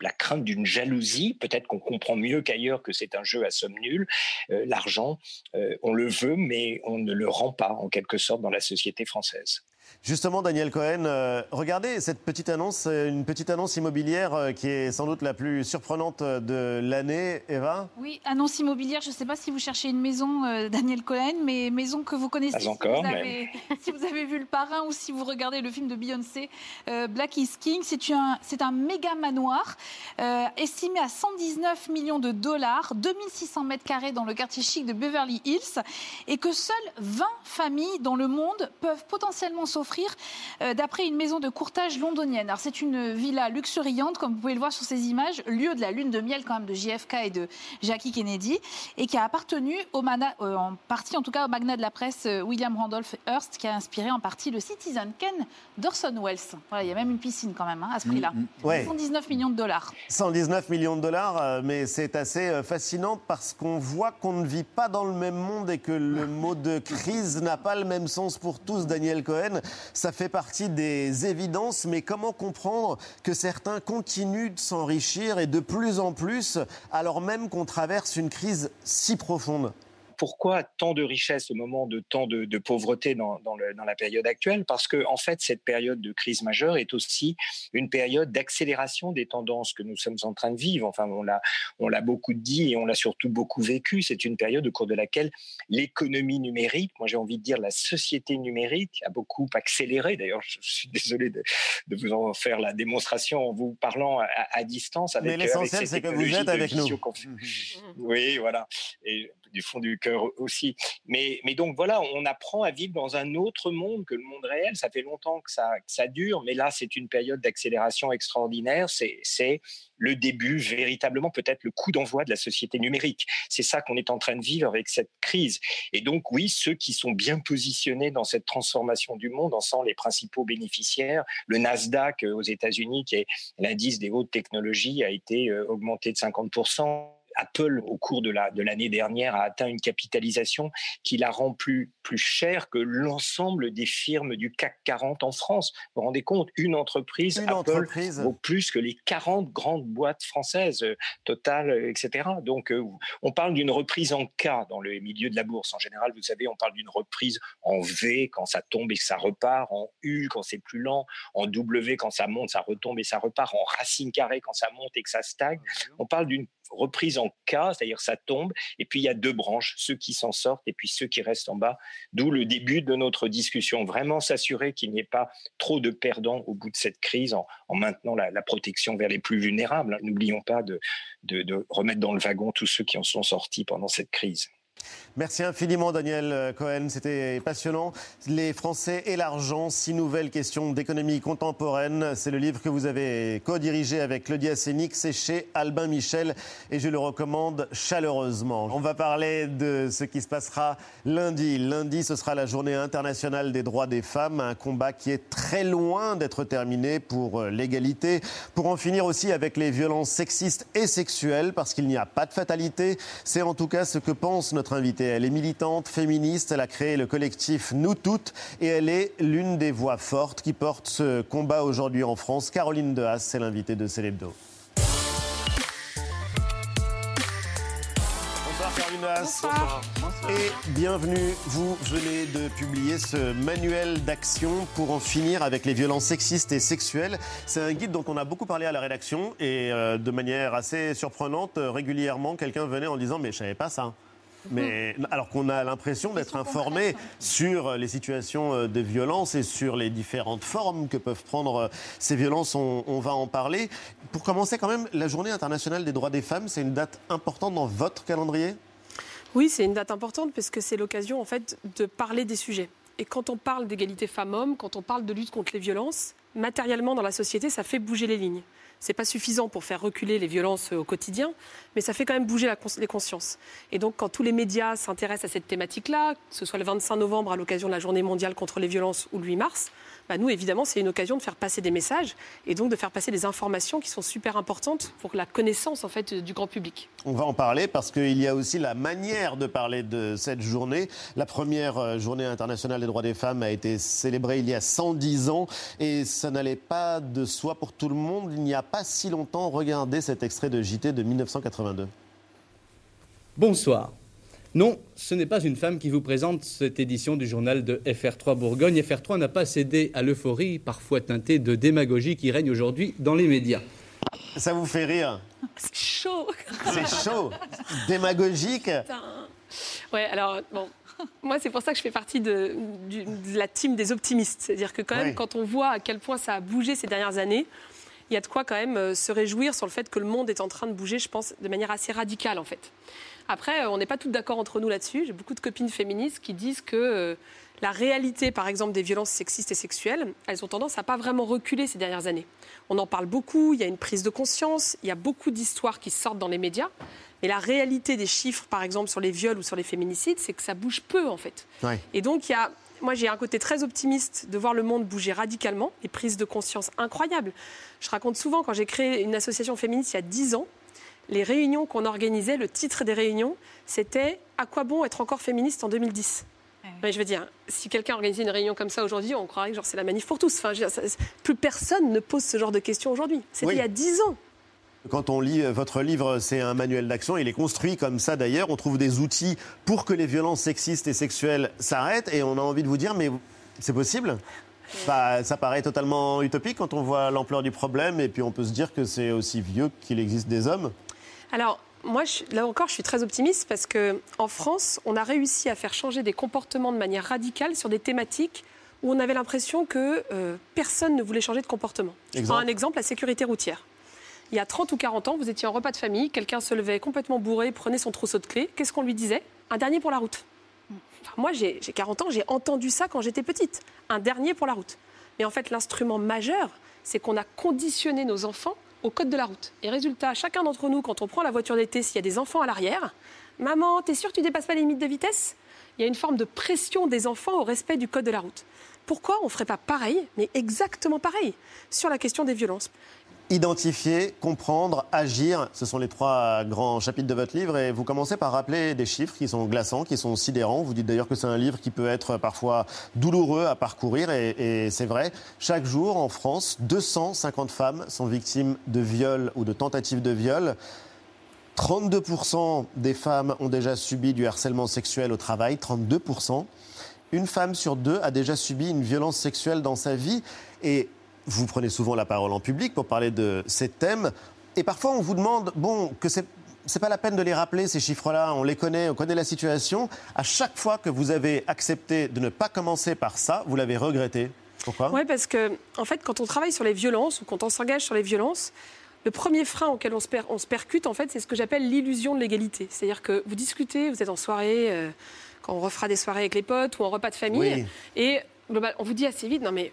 la crainte d'une jalousie. Peut-être qu'on comprend mieux qu'ailleurs que c'est un jeu à somme nulle. Euh, l'argent, euh, on le veut, mais on ne le rend pas en quelque sorte dans la société française. Justement, Daniel Cohen, euh, regardez cette petite annonce, une petite annonce immobilière euh, qui est sans doute la plus surprenante de l'année. Eva? Oui, annonce immobilière. Je ne sais pas si vous cherchez une maison, euh, Daniel Cohen, mais maison que vous connaissez. Pas encore, si vous, avez, si vous avez vu Le Parrain ou si vous regardez le film de Beyoncé, Black is King, c'est un, un méga manoir estimé à 119 millions de dollars, 2600 mètres carrés dans le quartier chic de Beverly Hills, et que seules 20 familles dans le monde peuvent potentiellement euh, d'après une maison de courtage londonienne. Alors c'est une villa luxuriante, comme vous pouvez le voir sur ces images, lieu de la lune de miel quand même de JFK et de Jackie Kennedy, et qui a appartenu au euh, en partie en tout cas au magnat de la presse euh, William Randolph Hearst, qui a inspiré en partie le Citizen Ken d'Orson Welles. Voilà, il y a même une piscine quand même hein, à ce prix-là. 119 mm, mm. millions de dollars. 119 millions de dollars, mais c'est assez fascinant parce qu'on voit qu'on ne vit pas dans le même monde et que le mot de crise n'a pas le même sens pour tous, Daniel Cohen. Ça fait partie des évidences, mais comment comprendre que certains continuent de s'enrichir et de plus en plus, alors même qu'on traverse une crise si profonde? Pourquoi tant de richesse au moment de tant de, pauvreté dans, la période actuelle? Parce que, en fait, cette période de crise majeure est aussi une période d'accélération des tendances que nous sommes en train de vivre. Enfin, on l'a, on l'a beaucoup dit et on l'a surtout beaucoup vécu. C'est une période au cours de laquelle l'économie numérique, moi j'ai envie de dire la société numérique, a beaucoup accéléré. D'ailleurs, je suis désolé de, vous en faire la démonstration en vous parlant à, distance. Avec, Mais l'essentiel, c'est que vous êtes avec nous. Oui, voilà. Et du fond du cœur aussi. Mais, donc voilà, on apprend à vivre dans un autre monde que le monde réel. Ça fait longtemps que ça, ça dure, mais là, c'est une période d'accélération extraordinaire. C'est le début, véritablement, peut-être le coup d'envoi de la société numérique. C'est ça qu'on est en train de vivre avec cette crise. Et donc, oui, ceux qui sont bien positionnés dans cette transformation du monde en sont les principaux bénéficiaires. Le Nasdaq euh, aux États-Unis, qui est l'indice des hautes technologies, a été euh, augmenté de 50%. Apple, au cours de l'année dernière, a atteint une capitalisation qui la rend plus, plus chère que l'ensemble des firmes du CAC 40 en France. Vous vous rendez compte Une entreprise, Apple, vaut plus que les 40 grandes boîtes françaises, euh, Total, euh, etc. Donc, euh, on parle d'une reprise en K dans le milieu de la bourse. En général, vous savez, on parle d'une reprise en V quand ça tombe et que ça repart, en U quand c'est plus lent, en W quand ça monte, ça retombe et ça repart, en racine carrée quand ça monte et que ça stagne. On parle d'une reprise en cas, c'est-à-dire ça tombe, et puis il y a deux branches, ceux qui s'en sortent et puis ceux qui restent en bas, d'où le début de notre discussion. Vraiment s'assurer qu'il n'y ait pas trop de perdants au bout de cette crise en, maintenant la, protection vers les plus vulnérables. N'oublions pas de remettre dans le wagon tous ceux qui en sont sortis pendant cette crise. Merci infiniment Daniel Cohen, c'était passionnant. Les Français et l'argent, six nouvelles questions d'économie contemporaine. C'est le livre que vous avez co-dirigé avec Claudia Sénic, c'est chez Albin Michel et je le recommande chaleureusement. On va parler de ce qui se passera lundi. Lundi, ce sera la journée internationale des droits des femmes, un combat qui est très loin d'être terminé pour l'égalité, pour en finir aussi avec les violences sexistes et sexuelles, parce qu'il n'y a pas de fatalité. C'est en tout cas ce que pense notre invitée. Elle est militante, féministe, elle a créé le collectif Nous Toutes et elle est l'une des voix fortes qui porte ce combat aujourd'hui en France. Caroline Dehas, c'est l'invitée de Célébdo. Bonsoir Caroline. Caroline Haas. Et bienvenue. Vous venez de publier ce manuel d'action pour en finir avec les violences sexistes et sexuelles. C'est un guide dont on a beaucoup parlé à la rédaction et euh, de manière assez surprenante, euh, régulièrement, quelqu'un venait en disant Mais je savais pas ça. Mais alors qu'on a l'impression d'être informé sur les situations euh, de violence et sur les différentes formes que peuvent prendre euh, ces violences, on, on va en parler. Pour commencer, quand même, la Journée internationale des droits des femmes, c'est une date importante dans votre calendrier? Oui, c'est une date importante parce que c'est l'occasion en fait de parler des sujets. Et quand on parle d'égalité femmes-hommes, quand on parle de lutte contre les violences, matériellement dans la société, ça fait bouger les lignes. C'est pas suffisant pour faire reculer les violences euh, au quotidien, mais ça fait quand même bouger les consciences. Et donc, quand tous les médias s'intéressent à cette thématique-là, que ce soit le 25 novembre à l'occasion de la Journée mondiale contre les violences ou le 8 mars, bah, nous, évidemment, c'est une occasion de faire passer des messages et donc de faire passer des informations qui sont super importantes pour la connaissance en fait du grand public. On va en parler parce qu'il y a aussi la manière de parler de cette journée. La première euh, journée internationale des droits des femmes a été célébrée il y a 110 ans et ça n'allait pas de soi pour tout le monde. Il n'y a pas si longtemps, regardez cet extrait de JT de 1982. Bonsoir. Non, ce n'est pas une femme qui vous présente cette édition du journal de FR3 Bourgogne. FR3 n'a pas cédé à l'euphorie, parfois teintée de démagogie, qui règne aujourd'hui dans les médias. Ça vous fait rire? C'est chaud C'est chaud? Démagogique? Putain. Ouais, alors, bon. Moi, c'est pour ça que je fais partie de, la team des optimistes. C'est-à-dire que, quand même, quand on voit à quel point ça a bougé ces dernières années, il y a de quoi, quand même, euh, se réjouir sur le fait que le monde est en train de bouger, je pense, de manière assez radicale, en fait. Après, euh, on n'est pas toutes d'accord entre nous là-dessus. J'ai beaucoup de copines féministes qui disent que euh, la réalité, par exemple, des violences sexistes et sexuelles, elles ont tendance à pas vraiment reculer ces dernières années. On en parle beaucoup, il y a une prise de conscience, il y a beaucoup d'histoires qui sortent dans les médias. Mais la réalité des chiffres, par exemple, sur les viols ou sur les féminicides, c'est que ça bouge peu, en fait. Et donc, il y a, moi, j'ai un côté très optimiste de voir le monde bouger radicalement, et prises de conscience incroyables. Je raconte souvent, quand j'ai créé une association féministe il y a 10 ans, les réunions qu'on organisait, le titre des réunions, c'était À quoi bon être encore féministe en 2010 Mais je veux dire, si quelqu'un organisait une réunion comme ça aujourd'hui, on croirait que c'est la manif pour tous. Enfin, je veux dire, ça- plus personne ne pose ce genre de questions aujourd'hui. C'était Oui. il y a 10 ans. Quand on lit euh, votre livre, c'est un manuel d'action. Il est construit comme ça d'ailleurs. On trouve des outils pour que les violences sexistes et sexuelles s'arrêtent. Et on a envie de vous dire, mais c'est possible? Bah, Ça paraît totalement utopique quand on voit l'ampleur du problème. Et puis on peut se dire que c'est aussi vieux qu'il existe des hommes. Alors, moi, je- là encore, je suis très optimiste parce que en France, on a réussi à faire changer des comportements de manière radicale sur des thématiques où on avait l'impression que euh, personne ne voulait changer de comportement. Je prends un exemple, la sécurité routière. Il y a 30 ou 40 ans, vous étiez en repas de famille, quelqu'un se levait complètement bourré, prenait son trousseau de clés. Qu'est-ce qu'on lui disait? Un dernier pour la route. Moi, j'ai j'ai 40 ans, j'ai entendu ça quand j'étais petite. Un dernier pour la route. Mais en fait, l'instrument majeur, c'est qu'on a conditionné nos enfants au code de la route. Et résultat, chacun d'entre nous, quand on prend la voiture d'été, s'il y a des enfants à l'arrière, maman, t'es sûre que tu dépasses pas les limites de vitesse? Il y a une forme de pression des enfants au respect du code de la route. Pourquoi on ne ferait pas pareil, mais exactement pareil, sur la question des violences? Identifier, comprendre, agir, ce sont les trois grands chapitres de votre livre. Et vous commencez par rappeler des chiffres qui sont glaçants, qui sont sidérants. Vous dites d'ailleurs que c'est un livre qui peut être parfois douloureux à parcourir. Et, c'est vrai, chaque jour en France, 250 femmes sont victimes de viols ou de tentatives de viol. 32% des femmes ont déjà subi du harcèlement sexuel au travail, 32%. Une femme sur deux a déjà subi une violence sexuelle dans sa vie. Et vous prenez souvent la parole en public pour parler de ces thèmes. Et parfois, on vous demande, bon, que c'est. C'est pas la peine de les rappeler, ces chiffres-là, on les connaît, on connaît la situation. À chaque fois que vous avez accepté de ne pas commencer par ça, vous l'avez regretté. Pourquoi? Oui, parce que, en fait, quand on travaille sur les violences ou quand on s'engage sur les violences, le premier frein auquel on se, per- on se percute, en fait, c'est ce que j'appelle l'illusion de l'égalité. C'est-à-dire que vous discutez, vous êtes en soirée, euh, quand on refera des soirées avec les potes ou en repas de famille, Oui. et global- on vous dit assez vite, non mais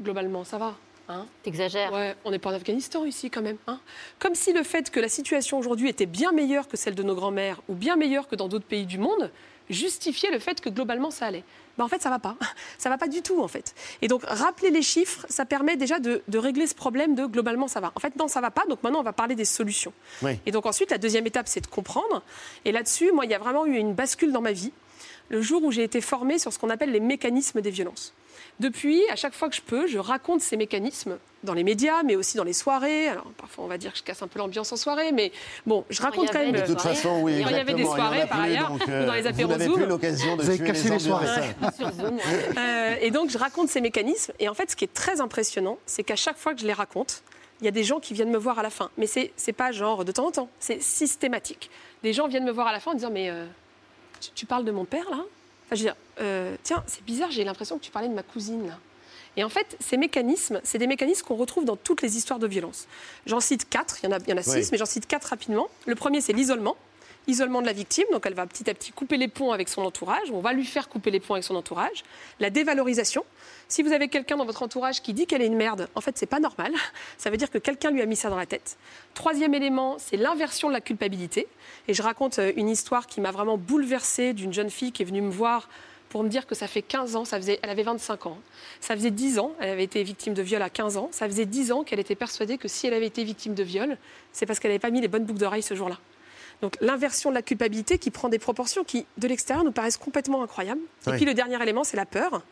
globalement, ça va. Hein T'exagères. Ouais, on n'est pas en Afghanistan ici quand même. hein. Comme si le fait que la situation aujourd'hui était bien meilleure que celle de nos grands-mères ou bien meilleure que dans d'autres pays du monde justifiait le fait que globalement ça allait. Ben, en fait, ça va pas. Ça va pas du tout en fait. Et donc rappeler les chiffres, ça permet déjà de, de régler ce problème de globalement ça va. En fait, non, ça va pas. Donc maintenant, on va parler des solutions. Oui. Et donc ensuite, la deuxième étape, c'est de comprendre. Et là-dessus, moi, il y a vraiment eu une bascule dans ma vie le jour où j'ai été formée sur ce qu'on appelle les mécanismes des violences. Depuis, à chaque fois que je peux, je raconte ces mécanismes dans les médias, mais aussi dans les soirées. Alors, parfois, on va dire que je casse un peu l'ambiance en soirée, mais bon, je raconte quand même. De toute façon, oui, Il y avait des soirées, par plus, ailleurs, euh, dans les vous apéros n'avez Zoom. plus l'occasion de Vous avez cassé les soirées. Euh, et donc, je raconte ces mécanismes. Et en fait, ce qui est très impressionnant, c'est qu'à chaque fois que je les raconte, il y a des gens qui viennent me voir à la fin. Mais c'est c'est pas genre de temps en temps, c'est systématique. Des gens viennent me voir à la fin en disant Mais euh, tu, tu parles de mon père, là? Enfin, je veux dire, euh, tiens, c'est bizarre, j'ai l'impression que tu parlais de ma cousine, là. Et en fait, ces mécanismes, c'est des mécanismes qu'on retrouve dans toutes les histoires de violence. J'en cite quatre, il y en a, il y en a six, Oui. mais j'en cite quatre rapidement. Le premier, c'est l'isolement. Isolement de la victime, donc elle va petit à petit couper les ponts avec son entourage, ou on va lui faire couper les ponts avec son entourage. La dévalorisation. Si vous avez quelqu'un dans votre entourage qui dit qu'elle est une merde, en fait, c'est pas normal. Ça veut dire que quelqu'un lui a mis ça dans la tête. Troisième élément, c'est l'inversion de la culpabilité. Et je raconte euh, une histoire qui m'a vraiment bouleversée d'une jeune fille qui est venue me voir pour me dire que ça fait 15 ans, ça faisait, elle avait 25 ans. Ça faisait 10 ans, elle avait été victime de viol à 15 ans. Ça faisait 10 ans qu'elle était persuadée que si elle avait été victime de viol, c'est parce qu'elle n'avait pas mis les bonnes boucles d'oreilles ce jour-là. Donc l'inversion de la culpabilité qui prend des proportions qui, de l'extérieur, nous paraissent complètement incroyables. Et puis le dernier élément, c'est la peur.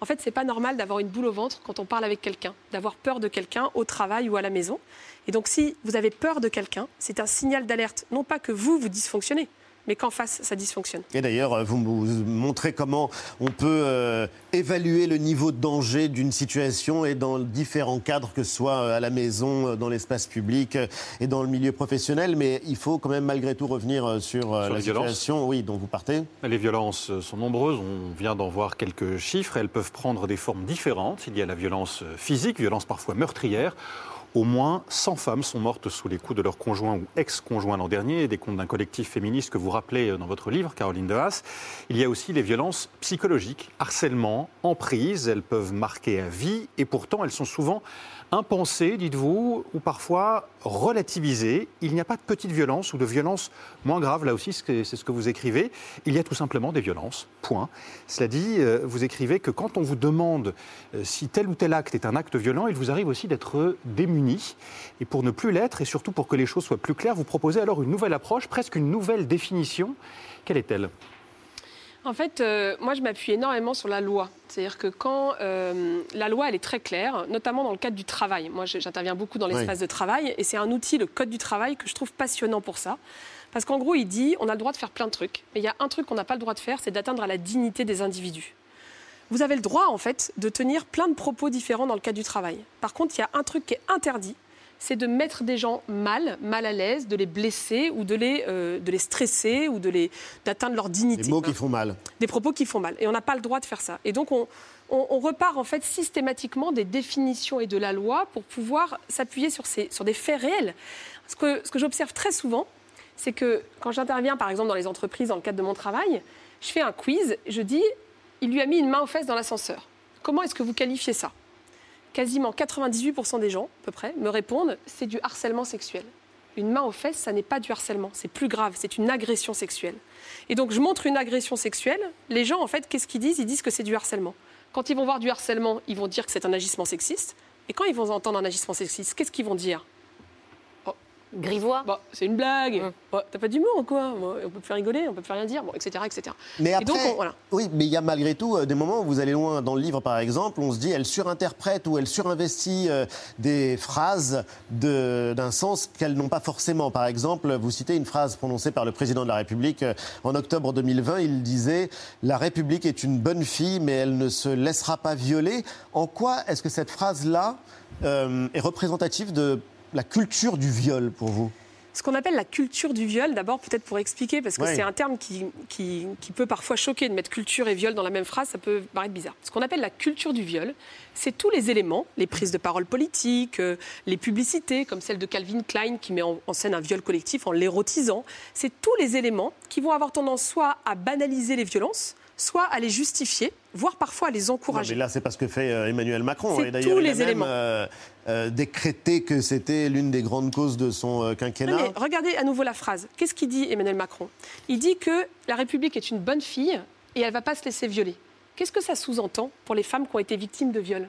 En fait, c'est pas normal d'avoir une boule au ventre quand on parle avec quelqu'un, d'avoir peur de quelqu'un au travail ou à la maison. Et donc, si vous avez peur de quelqu'un, c'est un signal d'alerte, non pas que vous vous dysfonctionnez, mais qu'en face ça dysfonctionne. Et d'ailleurs, euh, vous vous montrez comment on peut euh, évaluer le niveau de danger d'une situation et dans différents cadres, que ce soit euh, à la maison, dans l'espace public et dans le milieu professionnel. Mais il faut quand même malgré tout revenir sur, Sur la les violences. situation oui, dont vous partez. Les violences sont nombreuses, on vient d'en voir quelques chiffres, elles peuvent prendre des formes différentes. Il y a la violence physique, violence parfois meurtrière. Au moins 100 femmes sont mortes sous les coups de leur conjoint ou ex-conjoint l'an dernier, des comptes d'un collectif féministe que vous rappelez euh, dans votre livre, Caroline de Haas. Il y a aussi les violences psychologiques, harcèlement, emprise, elles peuvent marquer à vie et pourtant elles sont souvent impensées, dites-vous, ou parfois relativisées. Il n'y a pas de petites violences ou de violences moins graves, là aussi c'est c'est ce que vous écrivez. Il y a tout simplement des violences, point. Cela dit, euh, vous écrivez que quand on vous demande euh, si tel ou tel acte est un acte violent, il vous arrive aussi d'être démuni. Et pour ne plus l'être, et surtout pour que les choses soient plus claires, vous proposez alors une nouvelle approche, presque une nouvelle définition. Quelle est-elle? En fait, euh, moi, je m'appuie énormément sur la loi. C'est-à-dire que quand euh, la loi, elle est très claire, notamment dans le cadre du travail. Moi, j'interviens beaucoup dans l'espace Oui. de travail, et c'est un outil, le code du travail, que je trouve passionnant pour ça. Parce qu'en gros, il dit, on a le droit de faire plein de trucs, mais il y a un truc qu'on n'a pas le droit de faire, c'est d'atteindre à la dignité des individus. Vous avez le droit, en fait, de tenir plein de propos différents dans le cadre du travail. Par contre, il y a un truc qui est interdit, c'est de mettre des gens mal, mal à l'aise, de les blesser ou de les, euh, de les stresser ou de les d'atteindre leur dignité. Les mots qui font mal. Des propos qui font mal. Et on n'a pas le droit de faire ça. Et donc, on, on- on repart en fait systématiquement des définitions et de la loi pour pouvoir s'appuyer sur, ces- sur des faits réels. Ce que, ce que j'observe très souvent, c'est que quand j'interviens, par exemple, dans les entreprises, dans le cadre de mon travail, je fais un quiz, je dis, il lui a mis une main aux fesses dans l'ascenseur. Comment est-ce que vous qualifiez ça? Quasiment 98% des gens, à peu près, me répondent, c'est du harcèlement sexuel. Une main aux fesses, ça n'est pas du harcèlement, c'est plus grave, c'est une agression sexuelle. Et donc je montre une agression sexuelle, les gens, en fait, qu'est-ce qu'ils disent? Ils disent que c'est du harcèlement. Quand ils vont voir du harcèlement, ils vont dire que c'est un agissement sexiste. Et quand ils vont entendre un agissement sexiste, qu'est-ce qu'ils vont dire? Grivois. Bah, c'est une blague. Bah, T'as pas d'humour ou quoi? On peut te faire rigoler, on peut te faire rien dire, bon, etc., etc. Mais Et après, donc, on- voilà. oui, mais il y a malgré tout euh, des moments où vous allez loin. Dans le livre, par exemple, on se dit, elle surinterprète ou elle surinvestit euh, des phrases de- d'un sens qu'elles n'ont pas forcément. Par exemple, vous citez une phrase prononcée par le président de la République euh, en octobre 2020. Il disait La République est une bonne fille, mais elle ne se laissera pas violer. En quoi est-ce que cette phrase-là euh, est représentative de la culture du viol pour vous? Ce qu'on appelle la culture du viol, d'abord peut-être pour expliquer, parce que c'est un terme qui, qui, qui peut parfois choquer de mettre culture et viol dans la même phrase, ça peut paraître bizarre. Ce qu'on appelle la culture du viol, c'est tous les éléments, les prises de parole politiques, euh, les publicités, comme celle de Calvin Klein qui met en, en scène un viol collectif en l'érotisant. C'est tous les éléments qui vont avoir tendance soit à banaliser les violences, soit à les justifier, voire parfois à les Non, encourager. mais là, c'est pas ce que fait euh, Emmanuel Macron. C'est Et d'ailleurs, tous les éléments. euh, euh, décrété que c'était l'une des grandes causes de son euh, quinquennat. Mais regardez à nouveau la phrase. Qu'est-ce qu'il dit Emmanuel Macron? Il dit que la République est une bonne fille et elle ne va pas se laisser violer. Qu'est-ce que ça sous-entend pour les femmes qui ont été victimes de viol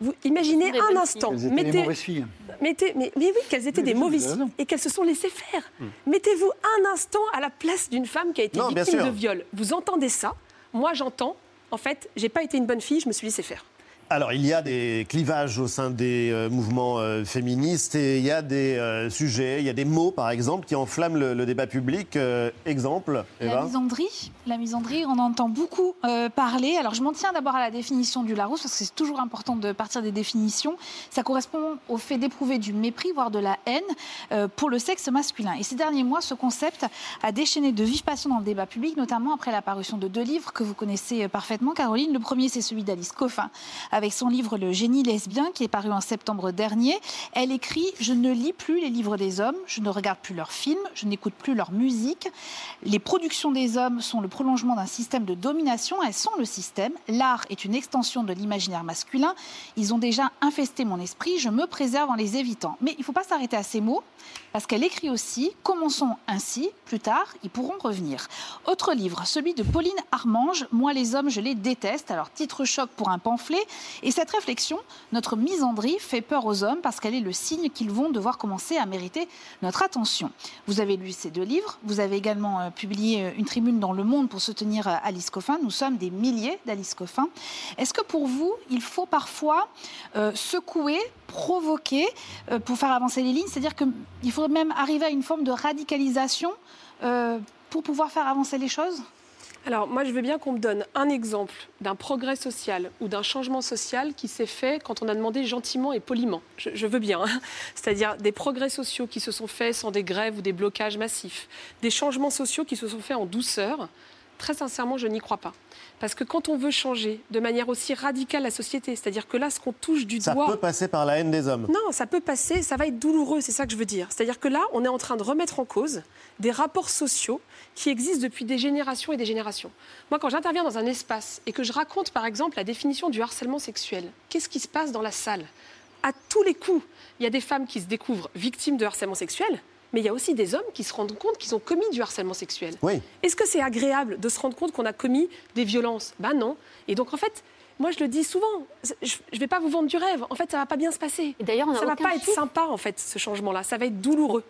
Vous imaginez des un instant, étaient des mettez, mauvaises filles. mettez- mais, mais oui, qu'elles étaient des mauvaises filles et qu'elles se sont laissées faire. Mettez-vous un instant à la place d'une femme qui a été Non, victime de viol. Vous entendez ça? Moi, j'entends, en fait, j'ai pas été une bonne fille, je me suis laissée faire. Alors, il y a des clivages au sein des euh, mouvements euh, féministes et il y a des euh, sujets, il y a des mots, par exemple, qui enflamment le, le débat public. Exemple, La Eva misandrie, la misandrie, on entend beaucoup parler. Alors je m'en tiens d'abord à la définition du Larousse parce que c'est toujours important de partir des définitions. Ça correspond au fait d'éprouver du mépris, voire de la haine pour le sexe masculin. Et ces derniers mois, ce concept a déchaîné de vives passions dans le débat public, notamment après la parution de deux livres que vous connaissez parfaitement, Caroline. Le premier, c'est celui d'Alice Coffin, avec son livre Le génie lesbien, qui est paru en septembre dernier. Elle écrit Je ne lis plus les livres des hommes, je ne regarde plus leurs films, je n'écoute plus leur musique. Les productions des hommes sont le prolongement d'un système de domination, elles sont le système. L'art est une extension de l'imaginaire masculin. Ils ont déjà infesté mon esprit, je me préserve en les évitant. Mais il ne faut pas s'arrêter à ces mots, parce qu'elle écrit aussi Commençons ainsi, plus tard, ils pourront revenir. Autre livre, celui de Pauline Armange, Moi les hommes, je les déteste. Alors, titre choc pour un pamphlet. Et cette réflexion, notre misandrie, fait peur aux hommes parce qu'elle est le signe qu'ils vont devoir commencer à mériter notre attention. Vous avez lu ces deux livres. Vous avez également euh, publié euh, une tribune dans Le Monde pour soutenir euh, Alice Coffin. Nous sommes des milliers d'Alice Coffin. Est-ce que pour vous, il faut parfois euh, secouer, provoquer euh, pour faire avancer les lignes? C'est-à-dire qu'il même arriver à une forme de radicalisation euh, pour pouvoir faire avancer les choses? Alors, moi, je veux bien qu'on me donne un exemple d'un progrès social ou d'un changement social qui s'est fait quand on a demandé gentiment et poliment. Je, je veux bien. hein. C'est-à-dire des progrès sociaux qui se sont faits sans des grèves ou des blocages massifs. Des changements sociaux qui se sont faits en douceur. Très sincèrement, je n'y crois pas. Parce que quand on veut changer de manière aussi radicale la société, c'est-à-dire que là, ce qu'on touche du Ça doigt. peut passer par la haine des hommes. Non, ça peut passer, ça va être douloureux, c'est ça que je veux dire. C'est-à-dire que là, on est en train de remettre en cause des rapports sociaux qui existent depuis des générations et des générations. Moi, quand j'interviens dans un espace et que je raconte, par exemple, la définition du harcèlement sexuel, qu'est-ce qui se passe dans la salle? À tous les coups, il y a des femmes qui se découvrent victimes de harcèlement sexuel, mais il y a aussi des hommes qui se rendent compte qu'ils ont commis du harcèlement sexuel. Oui. Est-ce que c'est agréable de se rendre compte qu'on a commis des violences? Ben non. Et donc, en fait, moi, je le dis souvent, je ne vais pas vous vendre du rêve. En fait, ça va pas bien se passer. d'ailleurs, ça va pas être sympa, en fait, ce changement-là. Ça va être douloureux.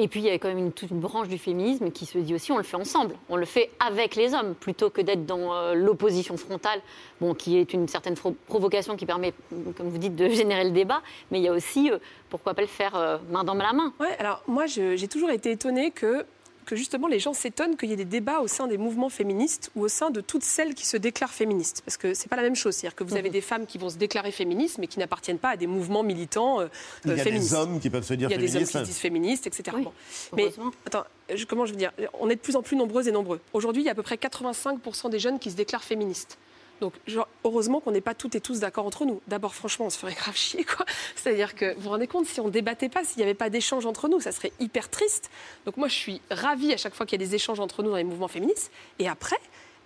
Et puis, il y a quand même toute une branche du féminisme qui se dit aussi on le fait ensemble, on le fait avec les hommes, plutôt que d'être dans euh, l'opposition frontale, bon, qui est une certaine provocation qui permet, comme vous dites, de générer le débat. Mais il y a aussi, euh, pourquoi pas le faire euh, main dans la main Ouais, alors moi, j'ai toujours été étonnée que, que justement les gens s'étonnent qu'il y ait des débats au sein des mouvements féministes ou au sein de toutes celles qui se déclarent féministes. Parce que c'est pas la même chose. C'est-à-dire que vous avez des femmes qui vont se déclarer féministes, mais qui n'appartiennent pas à des mouvements militants euh, Il y a féministes. des hommes qui peuvent se dire Il y a des hommes féministes. qui se disent féministes, etc. Bon. Mais attends, je- comment je veux dire? On est de plus en plus nombreuses et nombreux. Aujourd'hui, il y a à peu près 85% des jeunes qui se déclarent féministes. Donc, genre, heureusement qu'on n'est pas toutes et tous d'accord entre nous. D'abord, franchement, on se ferait grave chier, quoi. C'est-à-dire que vous vous rendez compte, si on débattait pas, s'il n'y avait pas d'échange entre nous, ça serait hyper triste. Donc, moi, je suis ravie à chaque fois qu'il y a des échanges entre nous dans les mouvements féministes. Et après,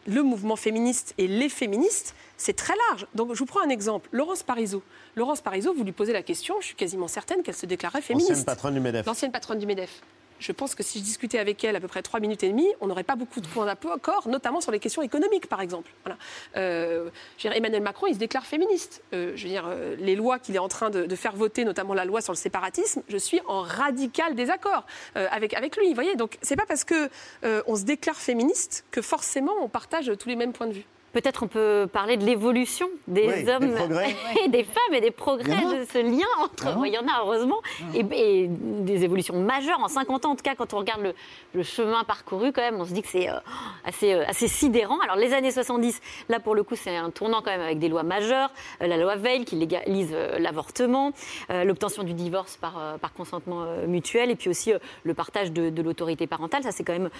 le mouvement féministe et les féministes, c'est très large. Donc, je vous prends un exemple. Laurence Parisot. Laurence Parisot, vous lui posez la question, je suis quasiment certaine qu'elle se déclarait féministe. Ancienne patronne du MEDEF. L'ancienne patronne du MEDEF. Je pense que si je discutais avec elle à peu près trois minutes et demie, on n'aurait pas beaucoup de points d'accord, notamment sur les questions économiques, par exemple. Euh, Emmanuel Macron, il se déclare féministe. Euh, je veux dire, euh, les lois qu'il est en train de, faire voter, notamment la loi sur le séparatisme, je suis en radical désaccord avec, avec lui. Vous voyez, donc c'est pas parce que on se déclare féministe que forcément on partage tous les mêmes points de vue. Peut-être on peut parler de l'évolution des Oui, hommes et des femmes et des progrès de ce lien entre. Ah bon il y en a heureusement. Et, et des évolutions majeures en 50 ans. En tout cas, quand on regarde le, le chemin parcouru, quand même, on se dit que c'est euh, assez, euh, assez sidérant. Alors les années 70, là pour le coup, c'est un tournant quand même avec des lois majeures. Euh, la loi Veil qui légalise l'avortement, l'obtention du divorce par, par consentement mutuel et puis aussi le partage de, de l'autorité parentale. Ça, c'est quand même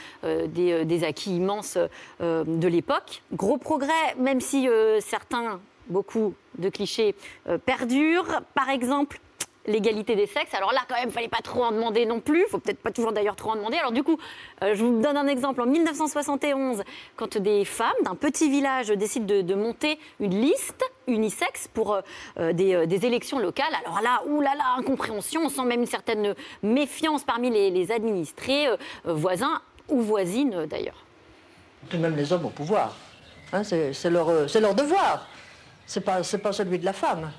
des, des acquis immenses de l'époque. Gros progrès, même si euh, certains, beaucoup de clichés euh, perdurent. Par exemple, l'égalité des sexes. Alors là, quand même, fallait pas trop en demander non plus. Faut peut-être pas toujours d'ailleurs trop en demander. Alors du coup, euh, je vous donne un exemple. En 1971, quand des femmes d'un petit village décident de, monter une liste unisexe pour des, élections locales. Alors là, oulala, incompréhension. On sent même une certaine méfiance parmi les, administrés, voisins ou voisines d'ailleurs. Tout de même les hommes au pouvoir. Hein, c'est leur, euh, c'est leur devoir. C'est pas, c'est pas celui de la femme.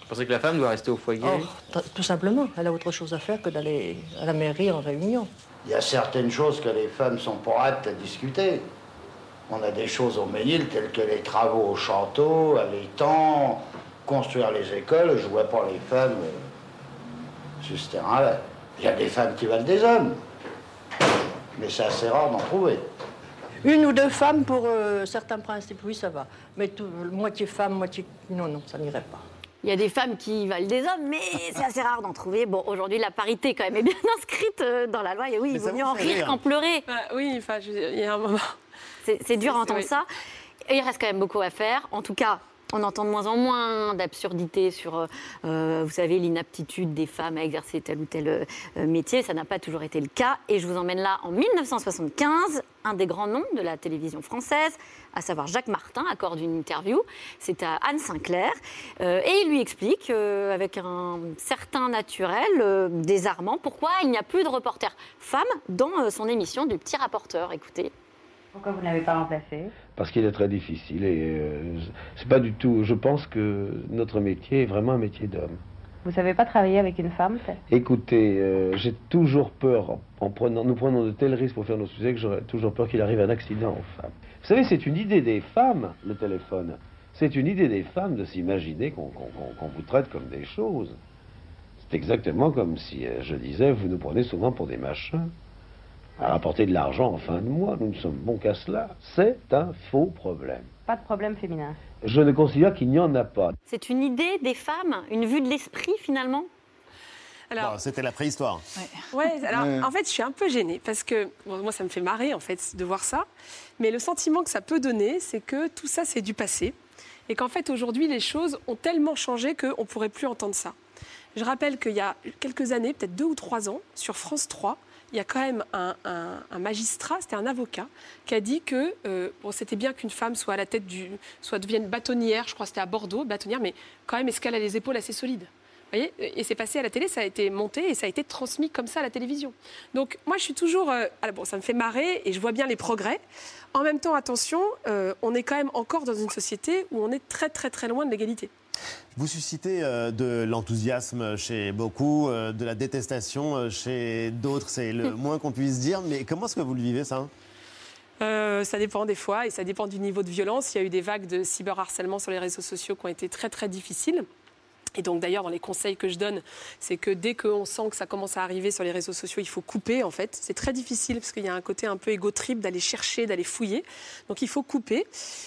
Vous pensez que la femme doit rester au foyer Oh, tout simplement, elle a autre chose à faire que d'aller à la mairie en réunion. Il y a certaines choses que les femmes sont pas aptes à discuter. On a des choses au Ménil telles que les travaux au château, à l'étang, construire les écoles. Je vois pas les femmes euh, sur ce terrain-là. Il y a des femmes qui valent des hommes, mais c'est assez rare d'en trouver. Une ou deux femmes pour euh, certains principes, oui, ça va. Mais tout, moitié femme, moitié. Non, non, ça n'irait pas. Il y a des femmes qui valent des hommes, mais c'est assez rare d'en trouver. Bon, aujourd'hui, la parité, quand même, est bien inscrite euh, dans la loi. Et oui, il vaut mieux en rire qu'en pleurer. Bah oui, enfin, il y a un moment. C'est dur à entendre oui. ça. Et il reste quand même beaucoup à faire. En tout cas, on entend de moins en moins d'absurdités sur, euh, euh, vous savez, l'inaptitude des femmes à exercer tel ou tel euh, métier. Ça n'a pas toujours été le cas. Et je vous emmène là en 1975, un des grands noms de la télévision française, à savoir Jacques Martin, accorde une interview. C'est à Anne Sinclair. Et il lui explique, avec un certain naturel désarmant, pourquoi il n'y a plus de reporters femmes dans son émission du petit rapporteur. Écoutez. Pourquoi vous n'avez pas remplacé? Parce qu'il est très difficile et euh, c'est pas du tout. Je pense que notre métier est vraiment un métier d'homme. Vous savez pas travailler avec une femme Écoutez, euh, j'ai toujours peur, en prenant, nous prenons de tels risques pour faire nos sujets, que j'aurais toujours peur qu'il arrive un accident aux femmes. Vous savez, c'est une idée des femmes, le téléphone. C'est une idée des femmes de s'imaginer qu'on vous traite comme des choses. C'est exactement comme si euh, je disais, vous nous prenez souvent pour des machins. À rapporter de l'argent en fin de mois, nous ne sommes bons qu'à cela. C'est un faux problème. Pas de problème féminin. Je ne considère qu'il n'y en a pas. C'est une idée des femmes, une vue de l'esprit finalement? Alors, Bon, C'était la préhistoire. Ouais, alors Ouais. en fait, je suis un peu gênée parce que bon, moi, ça me fait marrer en fait de voir ça. Mais le sentiment que ça peut donner, c'est que tout ça, c'est du passé. Et qu'en fait, aujourd'hui, les choses ont tellement changé qu'on ne pourrait plus entendre ça. Je rappelle qu'il y a quelques années, peut-être deux ou trois ans, sur France 3, il y a quand même un, magistrat, c'était un avocat, qui a dit que euh, c'était bien qu'une femme soit à la tête du. soit devienne bâtonnière, je crois que c'était à Bordeaux, bâtonnière, mais quand même, est-ce qu'elle a les épaules assez solides vous voyez Et c'est passé à la télé, ça a été monté et ça a été transmis comme ça à la télévision. Donc moi, je suis toujours... euh, alors bon, ça me fait marrer et je vois bien les progrès. En même temps, attention, euh, on est quand même encore dans une société où on est très très très loin de l'égalité. Vous suscitez euh, de l'enthousiasme chez beaucoup, euh, de la détestation euh, chez d'autres, c'est le moins qu'on puisse dire. Mais comment est-ce que vous le vivez, ça? Euh, ça dépend des fois et ça dépend du niveau de violence. Il y a eu des vagues de cyberharcèlement sur les réseaux sociaux qui ont été très très difficiles. Et donc d'ailleurs, dans les conseils que je donne, c'est que dès qu'on sent que ça commence à arriver sur les réseaux sociaux, il faut couper en fait. C'est très difficile parce qu'il y a un côté un peu égo trip d'aller chercher, d'aller fouiller. Donc il faut couper.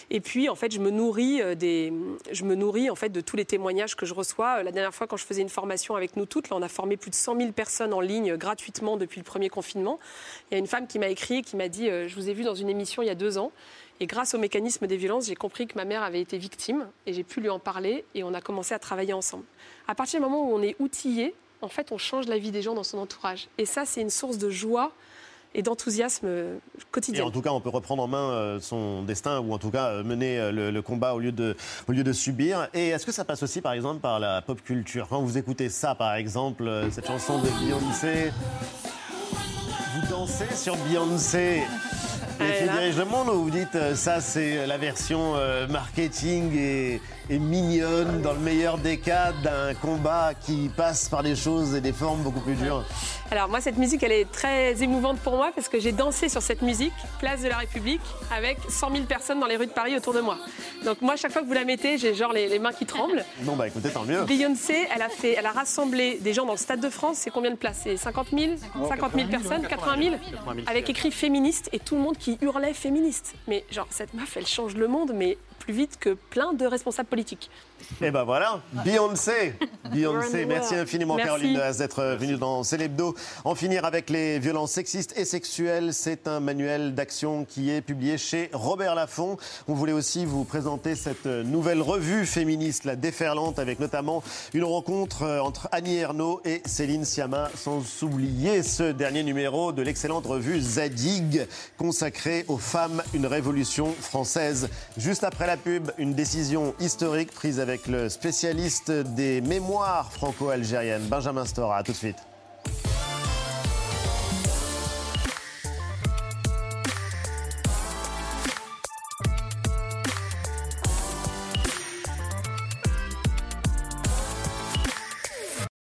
Et puis en fait, je me nourris euh, des, je me nourris en fait de tous les témoignages que je reçois. Euh, La dernière fois, quand je faisais une formation avec nous toutes, là, on a formé plus de 100 000 personnes en ligne euh, gratuitement depuis le premier confinement. Il y a une femme qui m'a écrit, qui m'a dit, je vous ai vu dans une émission il y a deux ans. Et grâce au mécanisme des violences, j'ai compris que ma mère avait été victime et j'ai pu lui en parler et on a commencé à travailler ensemble. À partir du moment où on est outillé, en fait, on change la vie des gens dans son entourage. Et ça, c'est une source de joie et d'enthousiasme euh, Et quotidien. en tout cas, on peut reprendre en main euh, son destin ou en tout cas euh, mener euh, le, combat au lieu, de, au lieu de subir. Et est-ce que ça passe aussi, par exemple, par la pop culture? Quand vous écoutez ça, par exemple, cette chanson de Beyoncé, vous dansez sur Beyoncé. Là. dirigent le monde ou vous dites euh, ça c'est la version euh, marketing et, et mignonne dans le meilleur des cas d'un combat qui passe par des choses et des formes beaucoup plus dures Alors moi, cette musique, elle est très émouvante pour moi parce que j'ai dansé sur cette musique, place de la République, avec 100 000 personnes dans les rues de Paris autour de moi. Donc moi, chaque fois que vous la mettez, j'ai genre les, les mains qui tremblent. Bon bah écoutez, tant mieux. Beyoncé, elle a, fait, elle a rassemblé des gens dans le Stade de France. C'est combien de places? C'est 50 000 50 000 personnes 80 000 Avec écrit féministe et tout le monde qui hurlait féministe. Mais genre, cette meuf, elle change le monde, mais plus vite que plein de responsables politiques. Et ben voilà, Beyoncé. Beyoncé, merci infiniment Merci. Caroline Dehaze d'être venue dans Célébdo. En finir avec les violences sexistes et sexuelles, c'est un manuel d'action qui est publié chez Robert Laffont. On voulait aussi vous présenter cette nouvelle revue féministe, La Déferlante, avec notamment une rencontre euh, entre Annie Ernaux et Céline Sciamma, sans oublier ce dernier numéro de l'excellente revue Zadig, consacrée aux femmes, une révolution française. Juste après la pub, une décision historique prise avec le spécialiste des mémoires franco-algériennes, Benjamin Stora. À tout de suite.